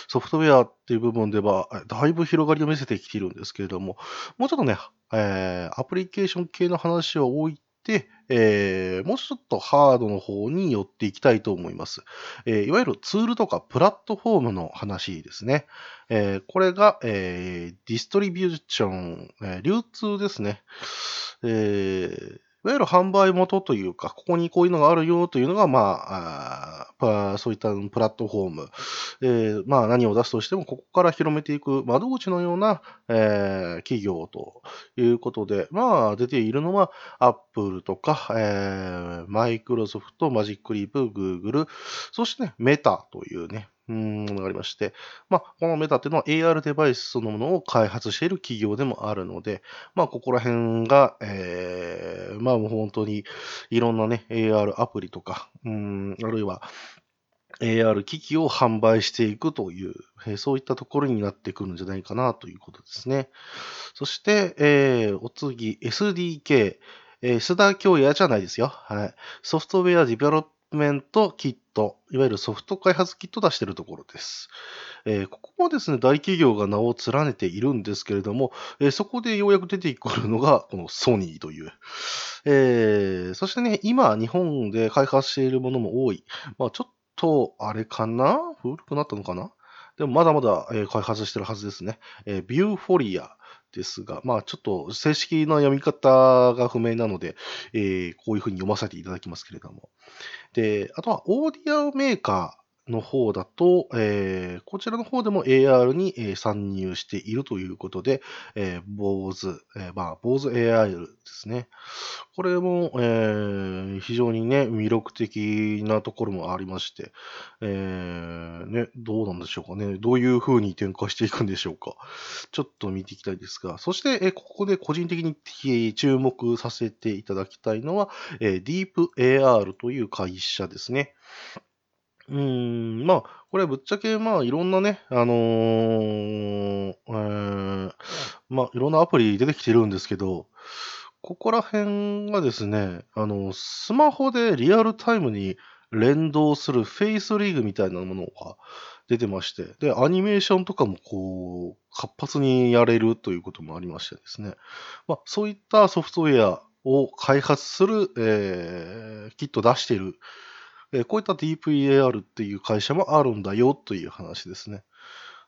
ソフトウェアっていう部分では、だいぶ広がりを見せてきているんですけれども、もうちょっとね、えーアプリケーション系の話は置いて、えーもうちょっとハードの方に寄っていきたいと思います。えーいわゆるツールとかプラットフォームの話ですね。えーこれが、えディストリビューション、え流通ですね。えーいわゆる販売元というか、ここにこういうのがあるよというのが、まあ、あそういったプラットフォーム、えーまあ何を出すとしても、ここから広めていく窓口のような、えー企業ということで、まあ出ているのは、アップルとか、えーマイクロソフト、マジックリープ、グーグル、そしてね、メタというね、ものがありまして、まあ、このメタっていうのは AR デバイスそのものを開発している企業でもあるので、まあ、ここら辺が、えー、まあ、もう本当にいろんなね、AR アプリとか、うん、あるいは AR 機器を販売していくという、えーそういったところになってくるんじゃないかなということですね。そして、えーお次、SDK、えー、須田京也じゃないですよ。はい。ソフトウェアディベロッメントキット、いわゆるソフト開発キット出しているところです。えーここもですね、大企業が名を連ねているんですけれども、えーそこでようやく出てくるのが、このソニーという。えーそしてね、今、日本で開発しているものも多い。まあ、ちょっと、あれかな？古くなったのかな？でも、まだまだ、え開発してるはずですね。えービューフォリアですが、まあ、ちょっと正式な読み方が不明なので、えーこういうふうに読ませていただきますけれども。で、あとはオーディオメーカーの方だと、えーこちらの方でも AR に、えー参入しているということで、えー、BOSE、えーまあ、BOSE AR ですね。これも、えー非常にね、魅力的なところもありまして、えーね、どうなんでしょうかね。どういう風に展開していくんでしょうか。ちょっと見ていきたいですが、そして、えーここで個人的に注目させていただきたいのは、えー、DeepAR という会社ですね。うん、まあ、これぶっちゃけ、まあ、いろんなね、あのーえーまあ、いろんなアプリ出てきてるんですけど、ここら辺がですね、あの、スマホでリアルタイムに連動するフェイスリーグみたいなものが出てまして、で、アニメーションとかもこう、活発にやれるということもありましてですね、まあ、そういったソフトウェアを開発する、えーキット出している、えこういった DeepAR っていう会社もあるんだよという話ですね。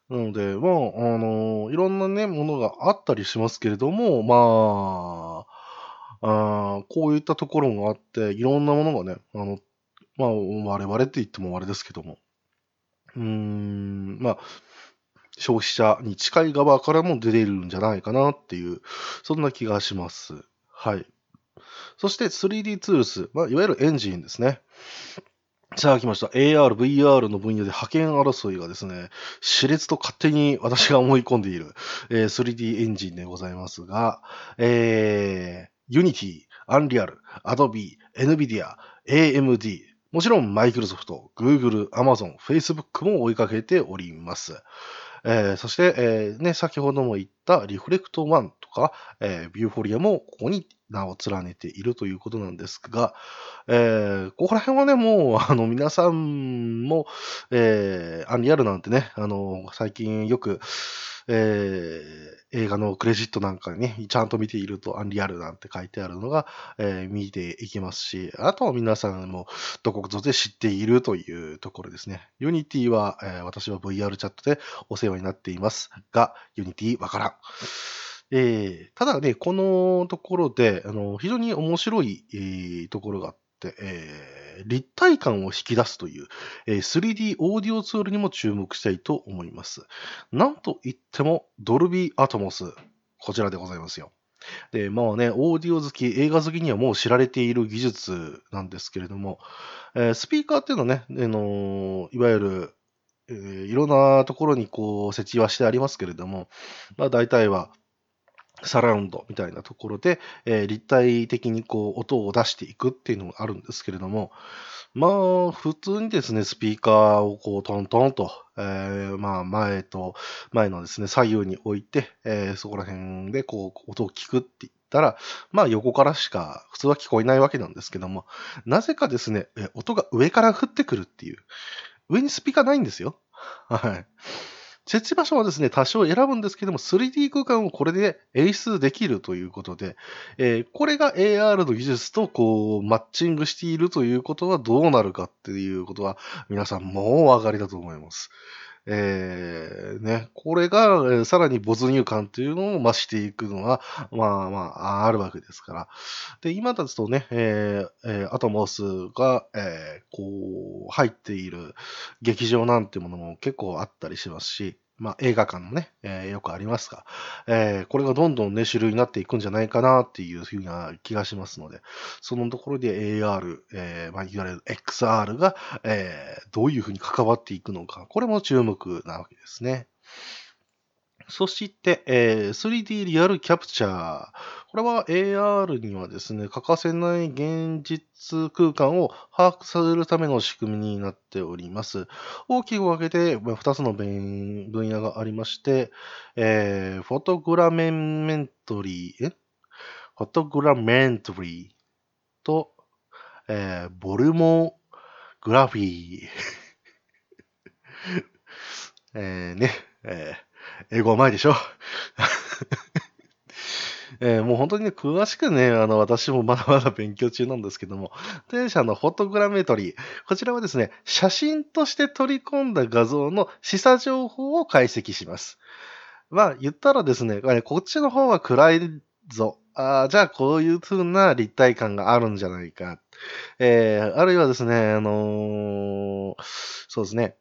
なので、まあ、あのいろんなね、ものがあったりしますけれども、まあ、あこういったところもあって、いろんなものがね、あの、まあ、我々って言ってもあれですけども、うーん、まあ、消費者に近い側からも出れるんじゃないかなっていう、そんな気がします。はい。そして 3D ツールス、まあ、いわゆるエンジンですね。さあ来ました。AR、VR の分野で覇権争いがですね、熾烈と勝手に私が思い込んでいる、えー 3D エンジンでございますが、えー Unity、Unreal、Adobe、NVIDIA、AMD、もちろん Microsoft、Google、Amazon、Facebook も追いかけております。えーそして、えーね、先ほども言ったリフレクト1とか、えービューフォリアもここに名を連ねているということなんですが、えーここら辺はね、もう、あの、皆さんも、えーアンリアルなんてね、あの、最近よく、えー映画のクレジットなんかにね、ちゃんと見ているとアンリアルなんて書いてあるのが、えー見ていきますし、あとは皆さんもどこぞで知っているというところですね。Unity は、えー私は VR チャットでお世話になっていますが、Unity わからん。えーただね、このところで、あの、非常に面白い、えーところがあって、えー立体感を引き出すという、え 3D オーディオツールにも注目したいと思います。なんといっても、ドルビーアトモス、こちらでございますよ。で、まあね、オーディオ好き、映画好きにはもう知られている技術なんですけれども、えースピーカーっていうのはね、あのーいわゆる、えーいろんなところにこう設置はしてありますけれども、まあ大体はサラウンドみたいなところで、えー立体的にこう音を出していくっていうのがあるんですけれども、まあ普通にですね、スピーカーをこうトントンと、えーまあ前と前のですね、左右に置いて、えーそこら辺でこう音を聞くって言ったら、まあ横からしか普通は聞こえないわけなんですけども、なぜかですね、音が上から降ってくるっていう、上にスピーカーないんですよ。(laughs) はい。設置場所はですね、多少選ぶんですけども、3D 空間をこれで演出できるということで、えーこれが AR の技術とこう、マッチングしているということはどうなるかっていうことは、皆さんもうお分かりだと思います。えーね、これが、えさらに没入感というのを増していくのは、まあまあ、あるわけですから。で、今だとね、えーえーアトモスが、えーこう、入っている劇場なんてものも結構あったりしますし、まあ映画館もね、えーよくありますが、えーこれがどんどんね、主流になっていくんじゃないかなっていうふうな気がしますので、そのところで AR、えーまあ、いわゆる XR が、えーどういうふうに関わっていくのか、これも注目なわけですね。そして、えー 3D リアルキャプチャー。これは AR にはですね、欠かせない現実空間を把握するための仕組みになっております。大きく分けて2つの分野がありまして、えーフォトグラメントリー、え？フォトグラメントリーと、えーボルモグラフィー。(laughs) えーね、えー英語は前でしょ？えーもう本当にね、詳しくね、あの、私もまだまだ勉強中なんですけども、弊社のフォトグラメトリー。こちらはですね、写真として取り込んだ画像の示唆情報を解析します。まあ、言ったらですね、こっちの方は暗いぞ。あーじゃあ、こういう風な立体感があるんじゃないか。えーあるいはですね、あのーそうですね、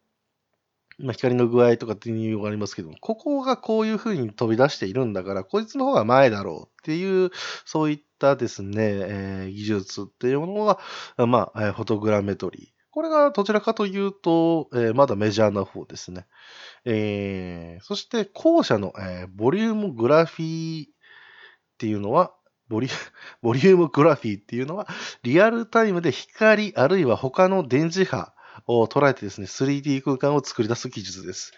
まあ、光の具合とかっていうのがありますけども、ここがこういう風に飛び出しているんだから、こいつの方が前だろうっていう、そういったですね、えー技術っていうものが、まあ、フォトグラメトリー。これがどちらかというと、えーまだメジャーな方ですね。えーそして後者の、えーボリュームグラフィーっていうのは、ボリボリュームグラフィーっていうのは、リアルタイムで光あるいは他の電磁波を捉えてですね、3D 空間を作り出す技術です。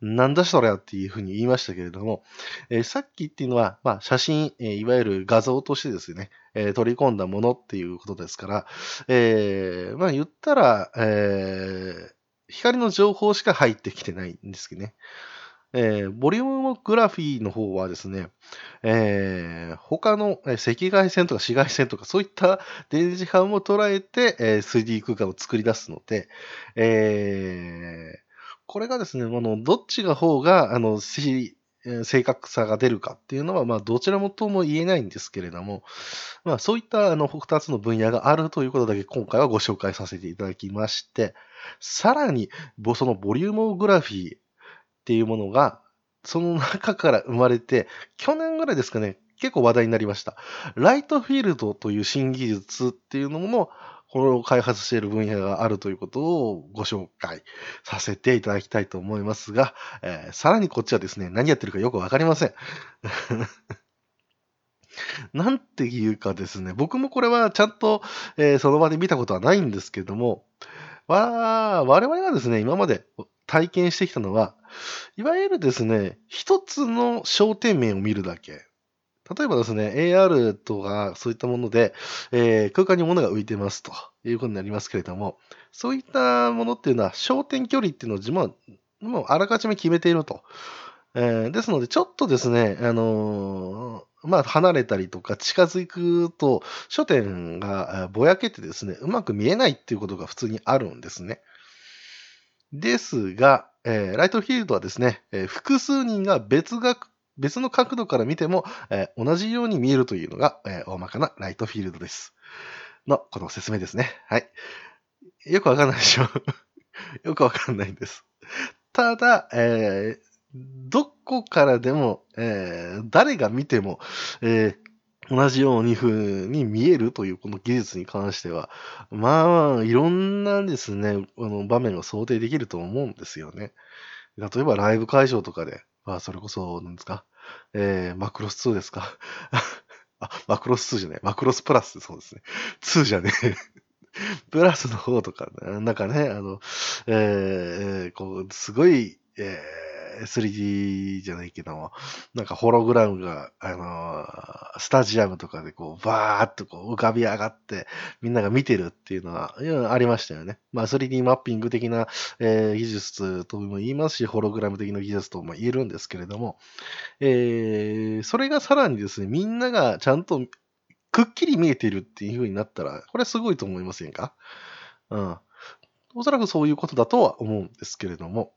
なんだそりゃっていうふうに言いましたけれども、えーさっきっていうのは、まあ、写真、えいわゆる画像としてですね、え取り込んだものっていうことですから、えーまあ言ったら、えー光の情報しか入ってきてないんですけどね。えーボリュームグラフィーの方はですね、えー他の赤外線とか紫外線とかそういった電磁波も捉えて、えー 3D 空間を作り出すので、えーこれがですね、あの、どっちが方が、あの、しえー正確さが出るかっていうのは、まあ、どちらもとも言えないんですけれども、まあ、そういった、あの、二つの分野があるということだけ今回はご紹介させていただきまして、さらに、そのボリューモグラフィーっていうものが、その中から生まれて、去年ぐらいですかね、結構話題になりました。ライトフィールドという新技術っていうのも、これを開発している分野があるということをご紹介させていただきたいと思いますが、えーさらにこっちはですね、何やってるかよくわかりません。(laughs) なんていうかですね、僕もこれはちゃんと、えーその場で見たことはないんですけども、わ我々がですね、今まで体験してきたのは、いわゆるですね、一つの焦点面を見るだけ。例えばですね、AR とかそういったもので、えー空間に物が浮いてますということになりますけれども、そういったものっていうのは焦点距離っていうのを自分はもうあらかじめ決めていると。えーですので、ちょっとですね、あのーまあ、離れたりとか近づくと、焦点がぼやけてですね、うまく見えないっていうことが普通にあるんですね。ですが、えーライトフィールドはですね、えー複数人が別が別の角度から見ても、えー同じように見えるというのが、え大まかなライトフィールドです。の、この説明ですね。はい。よくわかんないでしょ (laughs) よくわかんないんです。ただ、えーどこからでも、え誰が見ても、え同じように風に見えるというこの技術に関しては、まあ、いろんなですね、あの場面を想定できると思うんですよね。例えばライブ会場とかで、まあ、それこそ、なんですか、えーマクロス2ですか？(laughs) あ、マクロス2じゃない、マクロスプラスそうですね。2じゃねえ。(laughs) プラスの方とか、なんかね、あの、えー、こう、すごい、えー 3D じゃないけども、なんかホログラムが、あのースタジアムとかでこう、バーっとこう浮かび上がって、みんなが見てるっていうのは、ありましたよね。まあ 3D マッピング的な、えー技術とも言いますし、ホログラム的な技術とも言えるんですけれども、えーそれがさらにですね、みんながちゃんとくっきり見えてるっていう風になったら、これすごいと思いませんか？うん。おそらくそういうことだとは思うんですけれども。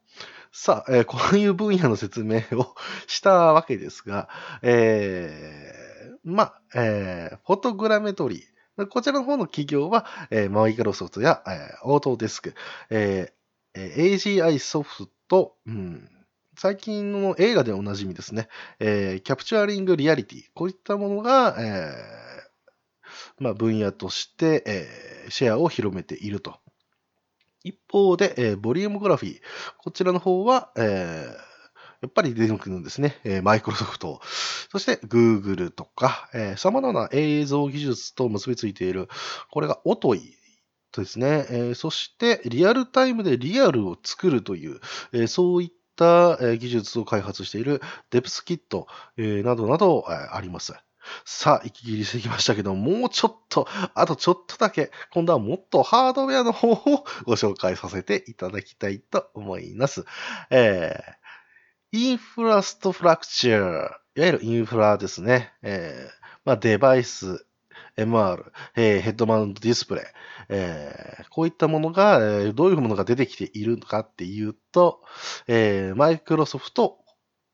さあ、えーこういう分野の説明をしたわけですが、えーまあ、えーフォトグラメトリー。こちらの方の企業は、えーマイクロソフトや、えーオートデスク、えーえ AGI ソフト、うん、最近の映画でおなじみですね、えーキャプチャーリングリアリティ、こういったものが、えーまあ、分野として、えーシェアを広めていると。一方で、えーボリュームグラフィー、こちらの方は、えーやっぱり出てくるんですね。えマイクロソフト、そして Google とか、えー様々な映像技術と結びついている、これがオトイですね。えーそして、リアルタイムでリアルを作るという、えーそういった、技術を開発しているデプスキット、えなどなど、あります。さあ、息切りしてきましたけど、もうちょっと、あとちょっとだけ、今度はもっとハードウェアの方をご紹介させていただきたいと思います。えーインフラストフラクチャー、いわゆるインフラですね。えーまあ、デバイス、MR、えーヘッドマウントディスプレイ、えーこういったものが、えーどういうものが出てきているのかっていうと、えーマイクロソフト、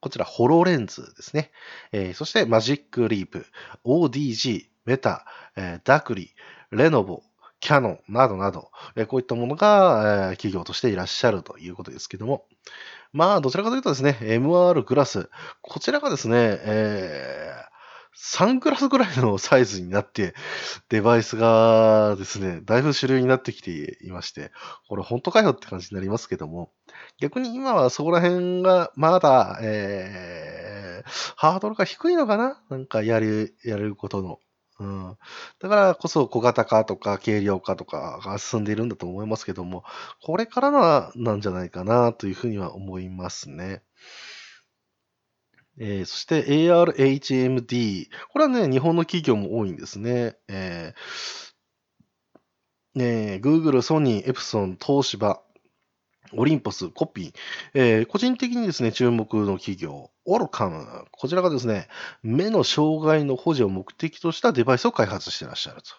こちら、ホロレンズですね。えーそして、マジックリープ、ODG、メタ、えーダクリ、レノボ、キャノンなどなど、えーこういったものが、えー企業としていらっしゃるということですけども、まあ、どちらかというとですね、MR グラス、こちらがですね、えーサングラスぐらいのサイズになって、デバイスがですね、だいぶ主流になってきていまして、これ本当かよって感じになりますけども、逆に今はそこら辺がまだ、えー、ハードルが低いのかな？なんかやる、やることの。うん。だからこそ小型化とか軽量化とかが進んでいるんだと思いますけども、これからな、なんじゃないかなというふうには思いますね。えーそして ARHMD。これはね、日本の企業も多いんですね。えーね、Google、ソニー、エプソン、東芝、オリンポス、コピー、えー個人的にですね、注目の企業、オルカム。こちらがですね、目の障害の保持を目的としたデバイスを開発していらっしゃると。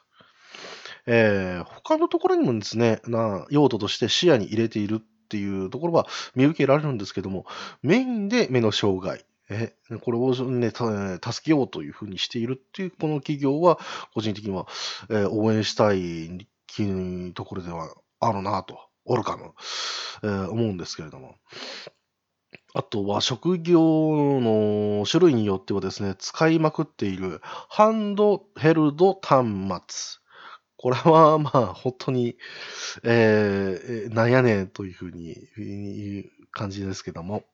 えー他のところにもですね、な用途として視野に入れているっていうところは見受けられるんですけども、メインで目の障害、えこれを、ね、助けようというふうにしているっていうこの企業は、個人的には、えー応援したいところではあるなと、オルカム、えー思うんですけれども。あとは職業の種類によってはですね、使いまくっているハンドヘルド端末。これはまあ本当に、えー、なんやねんというふうに感じですけども、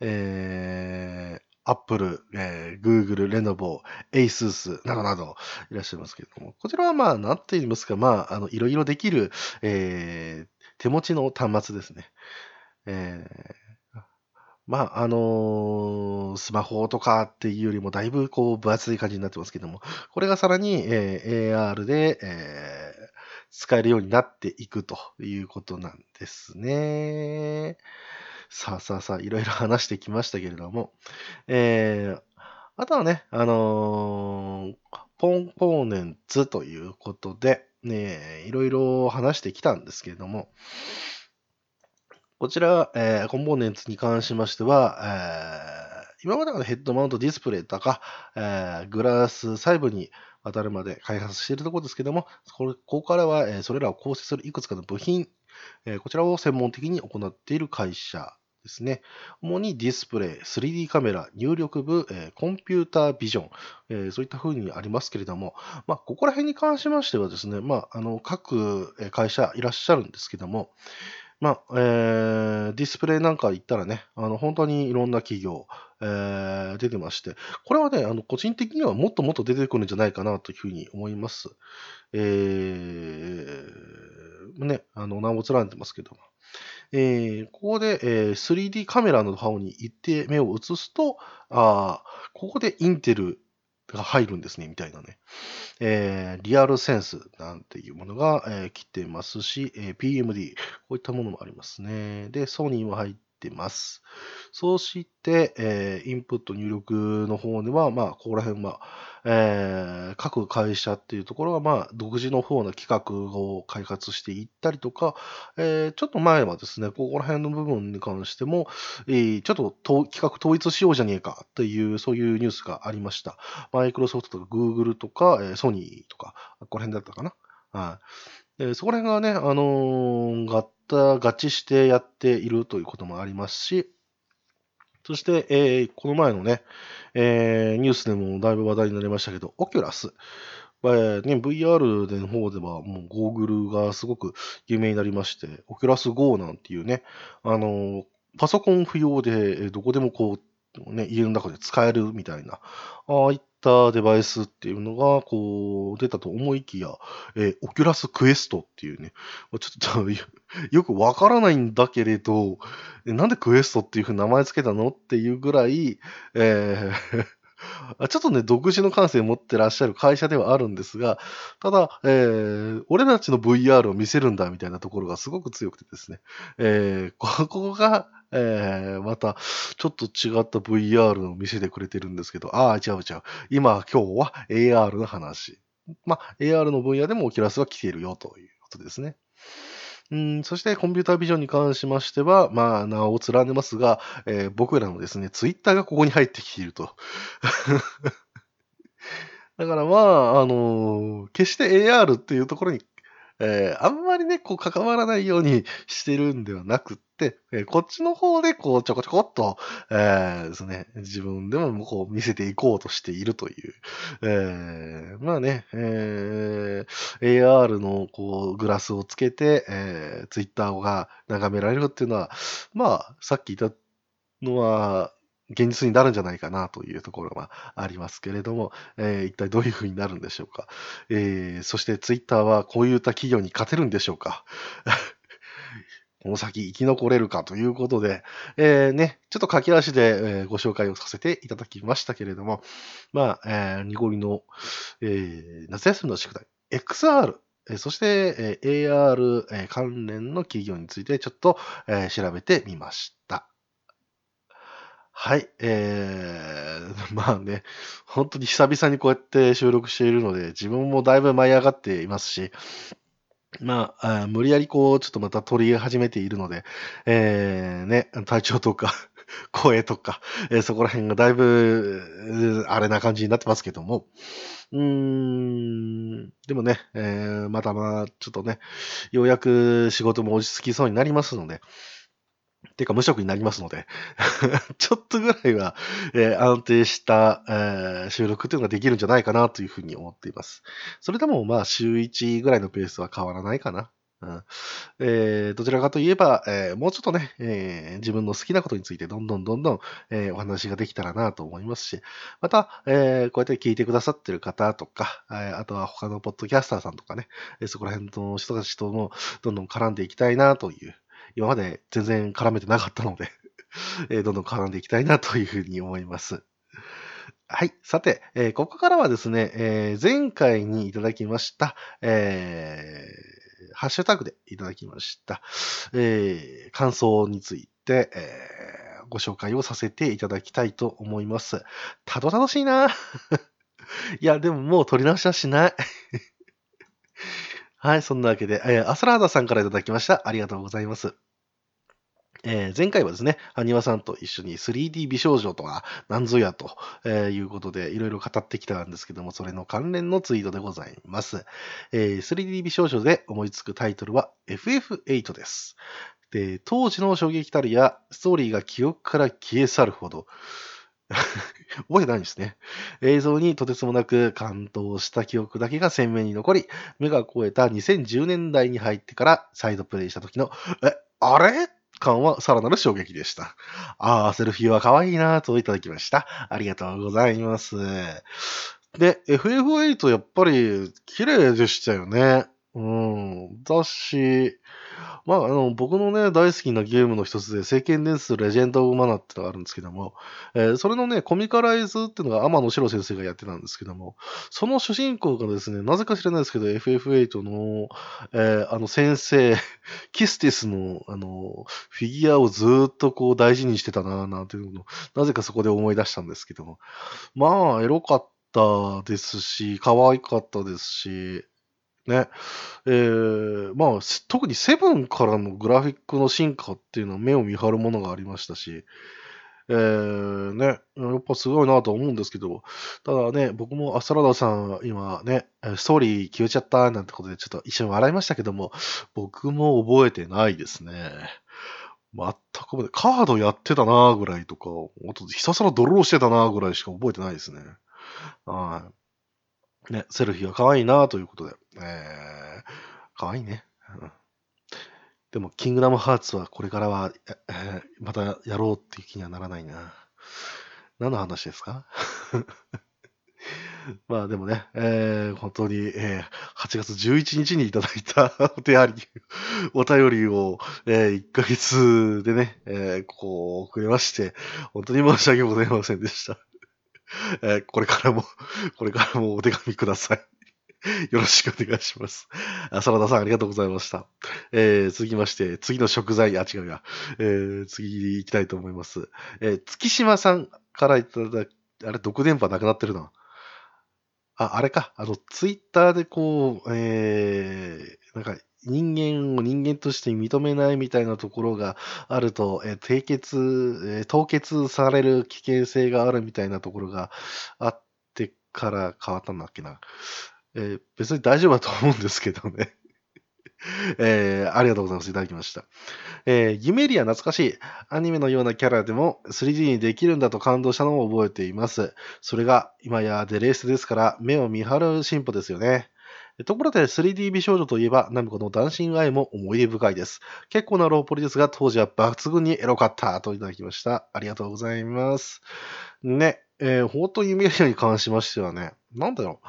えー、Apple、えー、Google、Lenovo、ASUS などなどいらっしゃいますけれども、こちらはまあ、なんて言いますか、まあ、あの、いろいろできる、えー、手持ちの端末ですね。えー、まあ、あのー、スマホとかっていうよりもだいぶこう分厚い感じになってますけども、これがさらに、えー、AR で、えー、使えるようになっていくということなんですね。さあさあさあ、いろいろ (laughs) 話してきましたけれども、えー、あとはね、あのー、ポンポーネンツということで、ね、いろいろ話してきたんですけれども、こちら、えー、コンポーネンツに関しましては、えー、今まではヘッドマウントディスプレイとか、えー、グラス細部に渡るまで開発しているところですけども、ここからは、えー、それらを構成するいくつかの部品、えー、こちらを専門的に行っている会社ですね。主にディスプレイ、3D カメラ、入力部、え、コンピュータービジョン、え、そういった風にありますけれども、まあ、ここら辺に関しましてはですね、まあ、あの、各会社いらっしゃるんですけども、まあ、えー、ディスプレイなんか行ったらね、あの、本当にいろんな企業、えー、出てまして、これはね、あの、個人的にはもっともっと出てくるんじゃないかなというふうに思います。えー、ね、あの、名も連ねてますけども。えー、ここで、えー、3D カメラの方に行って目を移すと、あここでインテルが入るんですね、みたいなね。えー、リアルセンスなんていうものが、えー、来てますし、えー、PMD、こういったものもありますね。で、ソニーも入ってます。そうして、えー、インプット入力の方では、まあ、ここら辺は、えー、各会社っていうところが、まあ、独自の方の企画を開発していったりとか、えー、ちょっと前はですね、ここら辺の部分に関しても、えー、ちょっと企画統一しようじゃねえかっていう、そういうニュースがありました。マイクロソフトとかグーグルとか、えー、ソニーとか、ここら辺だったかな。はい。でそこら辺がね、あのー、合体、合致してやっているということもありますし、そして、えー、この前のね、えー、ニュースでもだいぶ話題になりましたけど、オキュラス。えーね、VR での方ではもうゴーグルがすごく有名になりまして、オキュラス GO なんていうね、あの、パソコン不要でどこでもこう、ね、家の中で使えるみたいな、ああいったデバイスっていうのが、こう、出たと思いきや、えー、オキュラスクエストっていうね、ちょっと (laughs) よくわからないんだけれど、なんでクエストっていうふうに名前つけたのっていうぐらい、えーちょっとね、独自の感性を持ってらっしゃる会社ではあるんですが、ただ、えー、俺たちの VR を見せるんだみたいなところがすごく強くてですね、えー、ここが、えー、また、ちょっと違った VR を見せてくれてるんですけど、ああ、違う違う。今、今日は AR の話。まあ、AR の分野でもオキュラスは来ているよということですね。うん、そしてコンピュータービジョンに関しましては、まあ、名を連ねますが、えー、僕らのですね、ツイッターがここに入ってきていると。(laughs) だからまあ、あのー、決して AR っていうところにえー、あんまりね、こう関わらないようにしてるんではなくって、え、こっちの方でこうちょこちょこっと、えー、ですね、自分でもこう見せていこうとしているという、えー、まあね、えー、AR のこうグラスをつけて、えー、ツイッターが眺められるっていうのは、まあ、さっき言ったのは、現実になるんじゃないかなというところがありますけれども、えー、一体どういうふうになるんでしょうか。えー、そしてツイッターはこういった企業に勝てるんでしょうか。この先生き残れるかということで、えー、ね、ちょっと駆け足で、えー、ご紹介をさせていただきましたけれども、まあ、えー、ニゴリの、えー、夏休みの宿題、XR、えー、そして、えー、AR、え、関連の企業についてちょっと、えー、調べてみました。はい。えー、(laughs) まあね、本当に久々にこうやって収録しているので、自分もだいぶ舞い上がっていますし、まあ、あ無理やりこう、ちょっとまた取り始めているので、えー、ね、体調とか (laughs) 声とか、えー、そこら辺がだいぶ、あれな感じになってますけども、うーん、でもね、えー、またまあ、ちょっとね、ようやく仕事も落ち着きそうになりますので、ていうか無職になりますので (laughs) ちょっとぐらいは、えー、安定した、えー、収録というのができるんじゃないかなというふうに思っています。それでもまあ週1ぐらいのペースは変わらないかな。うんえーどちらかといえば、えーもうちょっとね、えー自分の好きなことについてどんどんどんどん、えお話ができたらなと思いますし、また、えこうやって聞いてくださってる方とか、えあとは他のポッドキャスターさんとかね、えそこら辺の人たちともどんどん絡んでいきたいなという、今まで全然絡めてなかったので、(laughs) えーどんどん絡んでいきたいなというふうに思います。はい。さて、えーここからはですね、えー前回にいただきました、えーハッシュタグでいただきました、えー感想について、えーご紹介をさせていただきたいと思います。たどたどしいな (laughs) いや、でももう取り直しはしない。はい、そんなわけで、えーアスラーダさんからいただきました。ありがとうございます。えー前回はですね、ハニワさんと一緒に 3D 美少女とは何ぞやと、えーいうことでいろいろ語ってきたんですけども、それの関連のツイートでございます。えー 3D 美少女で思いつくタイトルは FF8 です。で、当時の衝撃たるやストーリーが記憶から消え去るほど、(laughs) 覚えてないんですね。映像にとてつもなく感動した記憶だけが鮮明に残り、目が超えた2010年代に入ってから再度プレイした時の、え、あれ？感はさらなる衝撃でした。ああ、セルフィーは可愛いなといただきました。ありがとうございます。で、FF8 やっぱり綺麗でしたよね。うん。だし、まあ、あの、僕のね、大好きなゲームの一つで、聖剣伝説レジェンド・オブ・マナーってのがあるんですけども、えーそれのね、コミカライズっていうのが天野史郎先生がやってたんですけども、その主人公がですね、なぜか知らないですけど、FF8 の、えーあの先生、キスティスの、あの、フィギュアをずっとこう大事にしてたなぁなんていうのを、なぜかそこで思い出したんですけども。まあ、エロかったですし、可愛かったですし、ね。えーまあ、特にセブンからのグラフィックの進化っていうのは目を見張るものがありましたし、えーね、やっぱすごいなと思うんですけど、ただね、僕もアストラダさん、今ね、ストーリー消えちゃったなんてことでちょっと一瞬笑いましたけども、僕も覚えてないですね。全く覚えてカードやってたなぐらいとか、あとひたすらドローしてたなぐらいしか覚えてないですね。はい。ね、セルフィーは可愛いなということで。えー、可愛いいね。でも、キングダムハーツはこれからは、えーまたやろうっていう気にはならないな。何の話ですか？(laughs) まあでもね、えー本当に、えー8月11日にいただいた (laughs) お手あり、お便りを、え1ヶ月でね、えーこう、くれまして、本当に申し訳ございませんでした。えーこれからも、これからもお手紙ください。(laughs) よろしくお願いします。あ、サラダさんありがとうございました。えー続きまして、次の食材、あ、違うや。えー次行きたいと思います。えー月島さんからいただき、あれ、毒電波なくなってるな。あ、あれか。あの、ツイッターでこう、えー、なんか、人間を人間として認めないみたいなところがあると、えー締結、えー凍結される危険性があるみたいなところがあってから変わったんだっけな。えー別に大丈夫だと思うんですけどね。(laughs) えーありがとうございます。いただきました。えーギメリア懐かしい。アニメのようなキャラでも 3D にできるんだと感動したのを覚えています。それが今やデレースですから目を見張る進歩ですよね。ところで 3D 美少女といえばナムコのダンシングアイも思い出深いです。結構なローポリですが当時は抜群にエロかったといただきました。ありがとうございます。ね、えー本当にメリアに関しましてはね、なんだろう。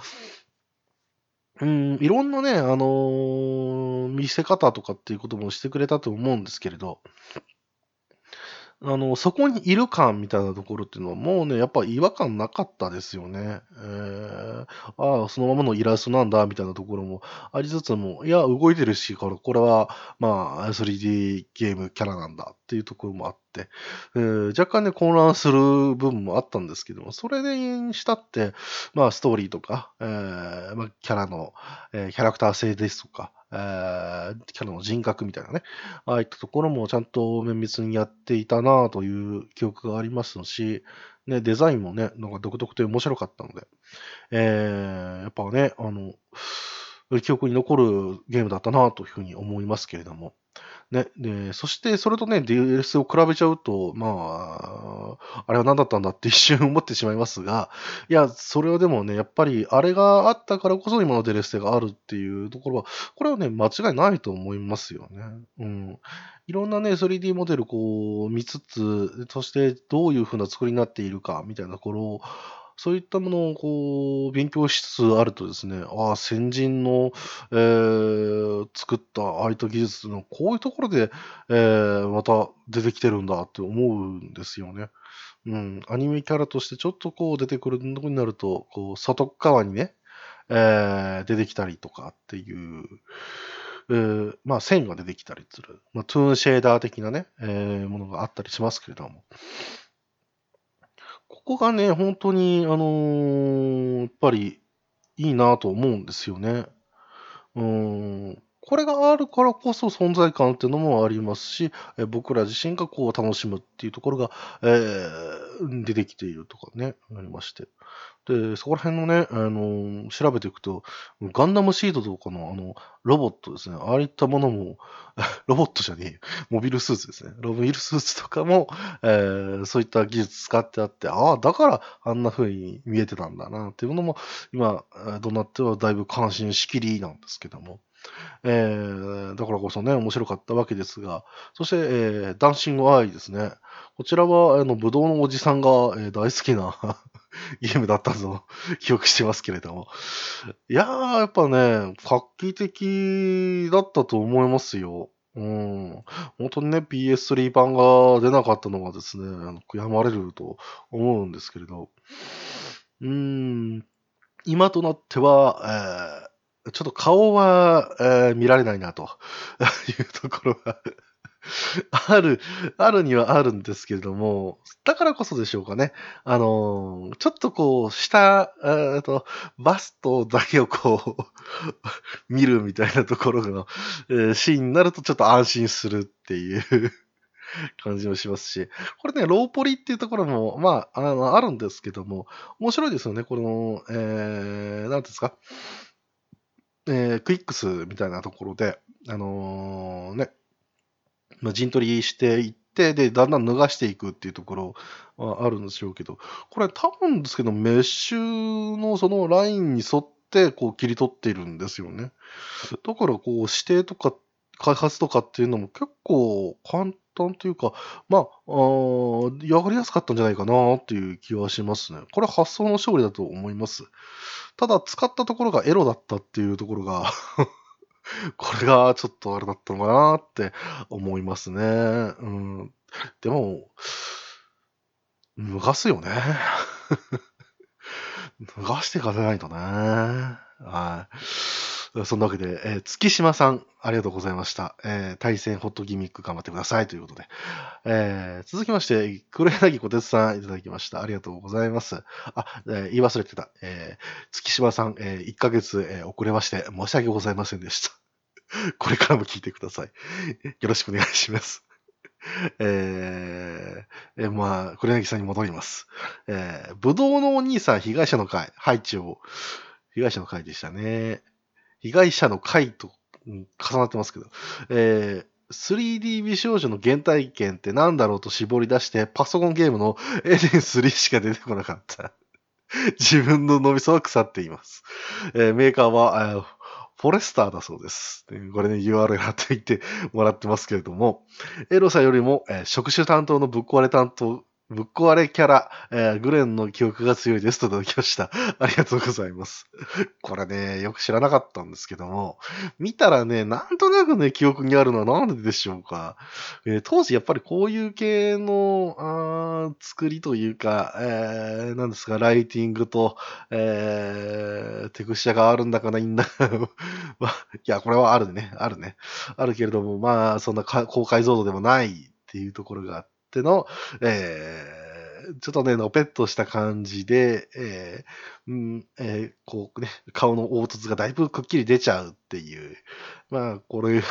うん、いろんなね、あのー見せ方とかっていうこともしてくれたと思うんですけれど、あの、そこにいる感みたいなところっていうのはもうね、やっぱ違和感なかったですよね。えー、ああ、そのままのイラストなんだ、みたいなところもありつつも、いや、動いてるし、これこれは、まあ、3D ゲームキャラなんだっていうところもあって、えー若干ね、混乱する部分もあったんですけども、それにしたって、まあ、ストーリーとか、えーまあ、キャラの、えーキャラクター性ですとか、えーキャラの人格みたいなね、ああいったところもちゃんと綿密にやっていたなという記憶がありますし、ね、デザインもね、なんか独特で面白かったので、えーやっぱね、あの、記憶に残るゲームだったなというふうに思いますけれども、ね、で、そしてそれとね、DLC を比べちゃうと、まあ、あれは何だったんだって一瞬思ってしまいますが、いや、それはでもね、やっぱりあれがあったからこそ今の DLC があるっていうところは、これはね、間違いないと思いますよね。うん。いろんなね、3D モデルこう見つつ、そしてどういう風な作りになっているかみたいなところを、そういったものをこう勉強しつつあるとですね、ああ、先人の、えー、作ったアイト技術のこういうところで、えー、また出てきてるんだって思うんですよね。うん、アニメキャラとしてちょっとこう出てくるのになると、こう外側にね、えー、出てきたりとかっていう、えー、まあ線が出てきたりする、まあ、トゥーンシェーダー的なね、えー、ものがあったりしますけれども、ここがね、本当に、あのーやっぱりいいなと思うんですよね。うん。これがあるからこそ存在感っていうのもありますし、え僕ら自身がこう楽しむっていうところが、えー、出てきているとかね、ありまして。で、そこら辺のね、あの、調べていくと、ガンダムシードとかのあの、ロボットですね、ああいったものも、(laughs) ロボットじゃねえ、モビルスーツですね。ロビルスーツとかも、えー、そういった技術使ってあって、ああ、だからあんな風に見えてたんだな、っていうのも、今、どうなってはだいぶ関心しきりなんですけども。えー、だからこそね、面白かったわけですが、そして、えー、ダンシングアイですね。こちらは、あの、武道のおじさんが、えー、大好きな (laughs) ゲームだったと (laughs) 記憶してますけれども。いやー、やっぱね、画期的だったと思いますよ。うん。本当にね、PS3 版が出なかったのがですね、あの悔やまれると思うんですけれど。うん。今となっては、えー、ちょっと顔は、えー、見られないなと。(laughs) いうところが (laughs) ある、あるにはあるんですけれども、だからこそでしょうかね。あのー、ちょっとこう、下、えと、バストだけをこう (laughs) 見るみたいなところの、えー、シーンになるとちょっと安心するっていう感じもしますし、これね、ローポリっていうところも、まあ、あの、あるんですけども、面白いですよね、この、えー、なんですか、えー、クイックスみたいなところで、あのー、ね、まあ、陣取りしていって、で、だんだん脱がしていくっていうところはあるんでしょうけど、これ多分ですけど、メッシュのそのラインに沿って、こう切り取っているんですよね。だから、こう、指定とか開発とかっていうのも結構簡単というか、まあ、あやりやすかったんじゃないかなっていう気はしますね。これ発想の勝利だと思います。ただ、使ったところがエロだったっていうところが (laughs) これがちょっとあれだったのかなって思いますね。うん。でも、脱がすよね。(laughs) 脱がしてかせないとね。はい。そんなわけで、えー、月島さん、ありがとうございました。えー、対戦ホットギミック頑張ってくださいということで。えー、続きまして、黒柳小鉄さんいただきました。ありがとうございます。あ、えー、言い忘れてた。えー、月島さん、えー、1ヶ月、えー、遅れまして申し訳ございませんでした。(laughs) これからも聞いてください。よろしくお願いします。えー、えー、まあ、黒柳さんに戻ります。えー、ぶどうのお兄さん被害者の会、配置を、被害者の会でしたね。被害者の会と、うん、重なってますけど、えー、3D 美少女の原体験って何だろうと絞り出して、パソコンゲームのエデン3しか出てこなかった。自分の脳みそは腐っています。えー、メーカーは、フォレスターだそうです。これね、URL 貼っていってもらってますけれども、エロさんよりも、えー、職種担当のぶっ壊れ担当ぶっ壊れキャラ、えー、グレンの記憶が強いですといただきました。(laughs) ありがとうございます。これね、よく知らなかったんですけども、見たらね、なんとなくね、記憶にあるのはなんでしょうか。えー、当時やっぱりこういう系の、あ作りというか、えー、なんですか、ライティングと、えー、テクスチャがあるんだかないんだか (laughs) いや、これはあるね、あるね。あるけれども、まあ、そんな高解像度でもないっていうところがあって、っての、えー、ちょっとね、のぺっとした感じで、えー、うんえー、こうね、顔の凹凸がだいぶくっきり出ちゃうっていう、まあ、これ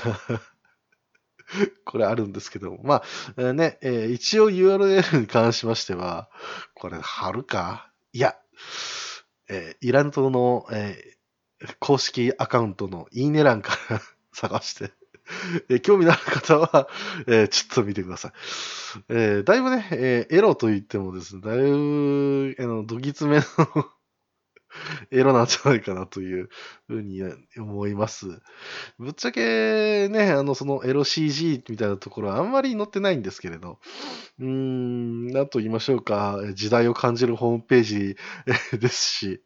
これあるんですけどまあ、えー、ね、えー、一応 URL に関しましては、これ貼るか？いや、えー、イラントの、えー、公式アカウントのいいね欄から (laughs) 探して (laughs) えー興味のある方は、えーちょっと見てください。えーだいぶね、えエロと言ってもですね、だいぶ、あの、どぎつめの (laughs) エロなんじゃないかなというふうに思います。ぶっちゃけね、あの、そのエロ CG みたいなところはあんまり載ってないんですけれど、うーん、なんと言いましょうか、時代を感じるホームページ (laughs) ですし、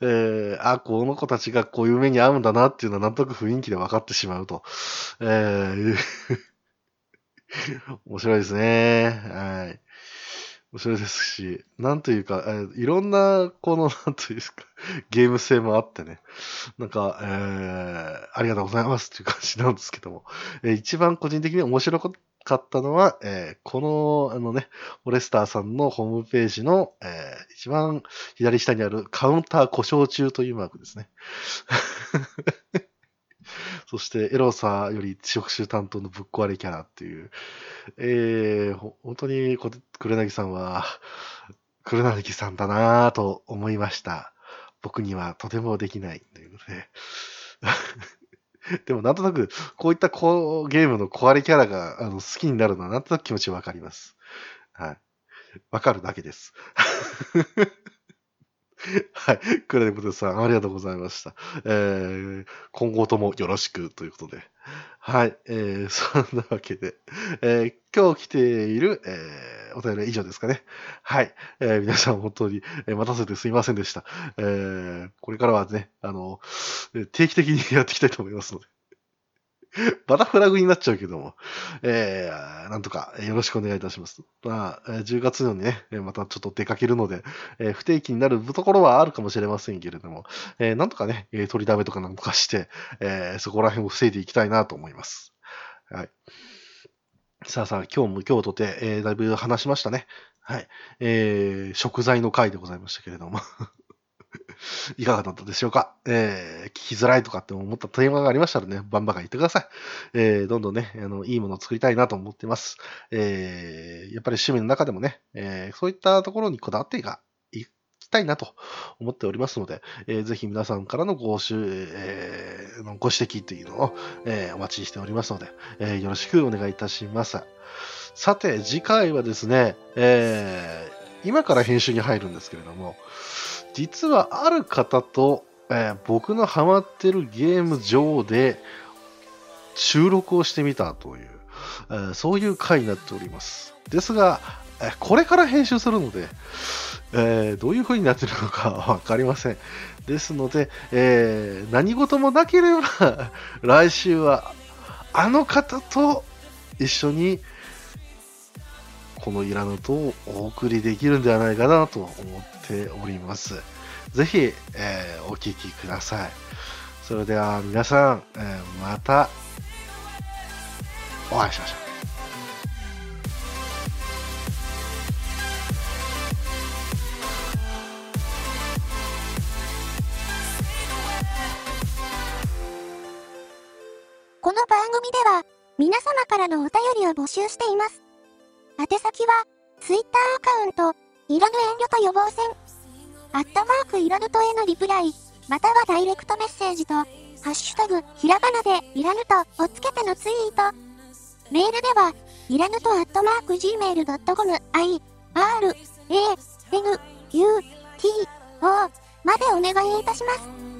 えー、あ、この子たちがこういう目に遭うんだなっていうのはなんとなく雰囲気で分かってしまうと。えー、(laughs) 面白いですね。はい。面白いですし、なんというか、えーいろんな、この、なんというか、(laughs) ゲーム性もあってね、なんか、えー、ありがとうございますっていう感じなんですけども、えー一番個人的に面白かったのは、えーこの、あのね、フォレスターさんのホームページの、えー一番左下にあるカウンター故障中というマークですね。(laughs) そして、エロさより職種担当のぶっ壊れキャラっていう、えー、ほ本当にこ、黒柳さんは、黒柳さんだなぁと思いました。僕にはとてもできないということで。(laughs) でもなんとなく、こういったこうゲームの壊れキャラがあの好きになるのはなんとなく気持ちわかります。はい。わかるだけです。(laughs) はい。クレネポテさん、ありがとうございました。えー、今後ともよろしくということで。はい。えー、そんなわけで、えー今日来ている、えーお便りは以上ですかね。はい。えー皆さん本当に、え待たせてすいませんでした。えーこれからはね、あの、定期的にやっていきたいと思いますので。(laughs) またフラグになっちゃうけども、えーなんとかよろしくお願いいたします。まあ、10月にね、またちょっと出かけるので、えー不定期になるところはあるかもしれませんけれども、えーなんとかね、取りだめとかなんとかして、えーそこら辺を防いでいきたいなと思います。はい。さあさあ、今日も今日とて、えーだいぶ話しましたね。はい。えー食材の回でございましたけれども。いかがだったでしょうか、えー聞きづらいとかって思ったテーマがありましたらね、バンバカ言ってください。えーどんどんね、あの、いいものを作りたいなと思ってます。えーやっぱり趣味の中でもね、えーそういったところにこだわっていかいきたいなと思っておりますので、えーぜひ皆さんからのごしゅ、えーご指摘というのを、えーお待ちしておりますので、えーよろしくお願いいたします。さて、次回はですね、えー今から編集に入るんですけれども、実はある方と、えー僕のハマってるゲーム上で収録をしてみたという、えーそういう回になっております。ですが、えこれから編集するので、えーどういう風になってるのか (laughs) わかりません。ですので、えー何事もなければ、(laughs) 来週はあの方と一緒にこのイラヌとをお送りできるんではないかなと思ってております。ぜひ、えーお聞きください。それでは皆さん、えーまたお会いしましょう。この番組では、皆様からのお便りを募集しています。宛先は、Twitter アカウント、いらぬ遠慮と予防線、アットマークいらぬとへのリプライ、またはダイレクトメッセージと、ハッシュタグ、ひらがなで、いらぬとをつけてのツイート。メールでは、いらぬとアットマーク gmail.com、i, r, a, n, u, t, o までお願いいたします。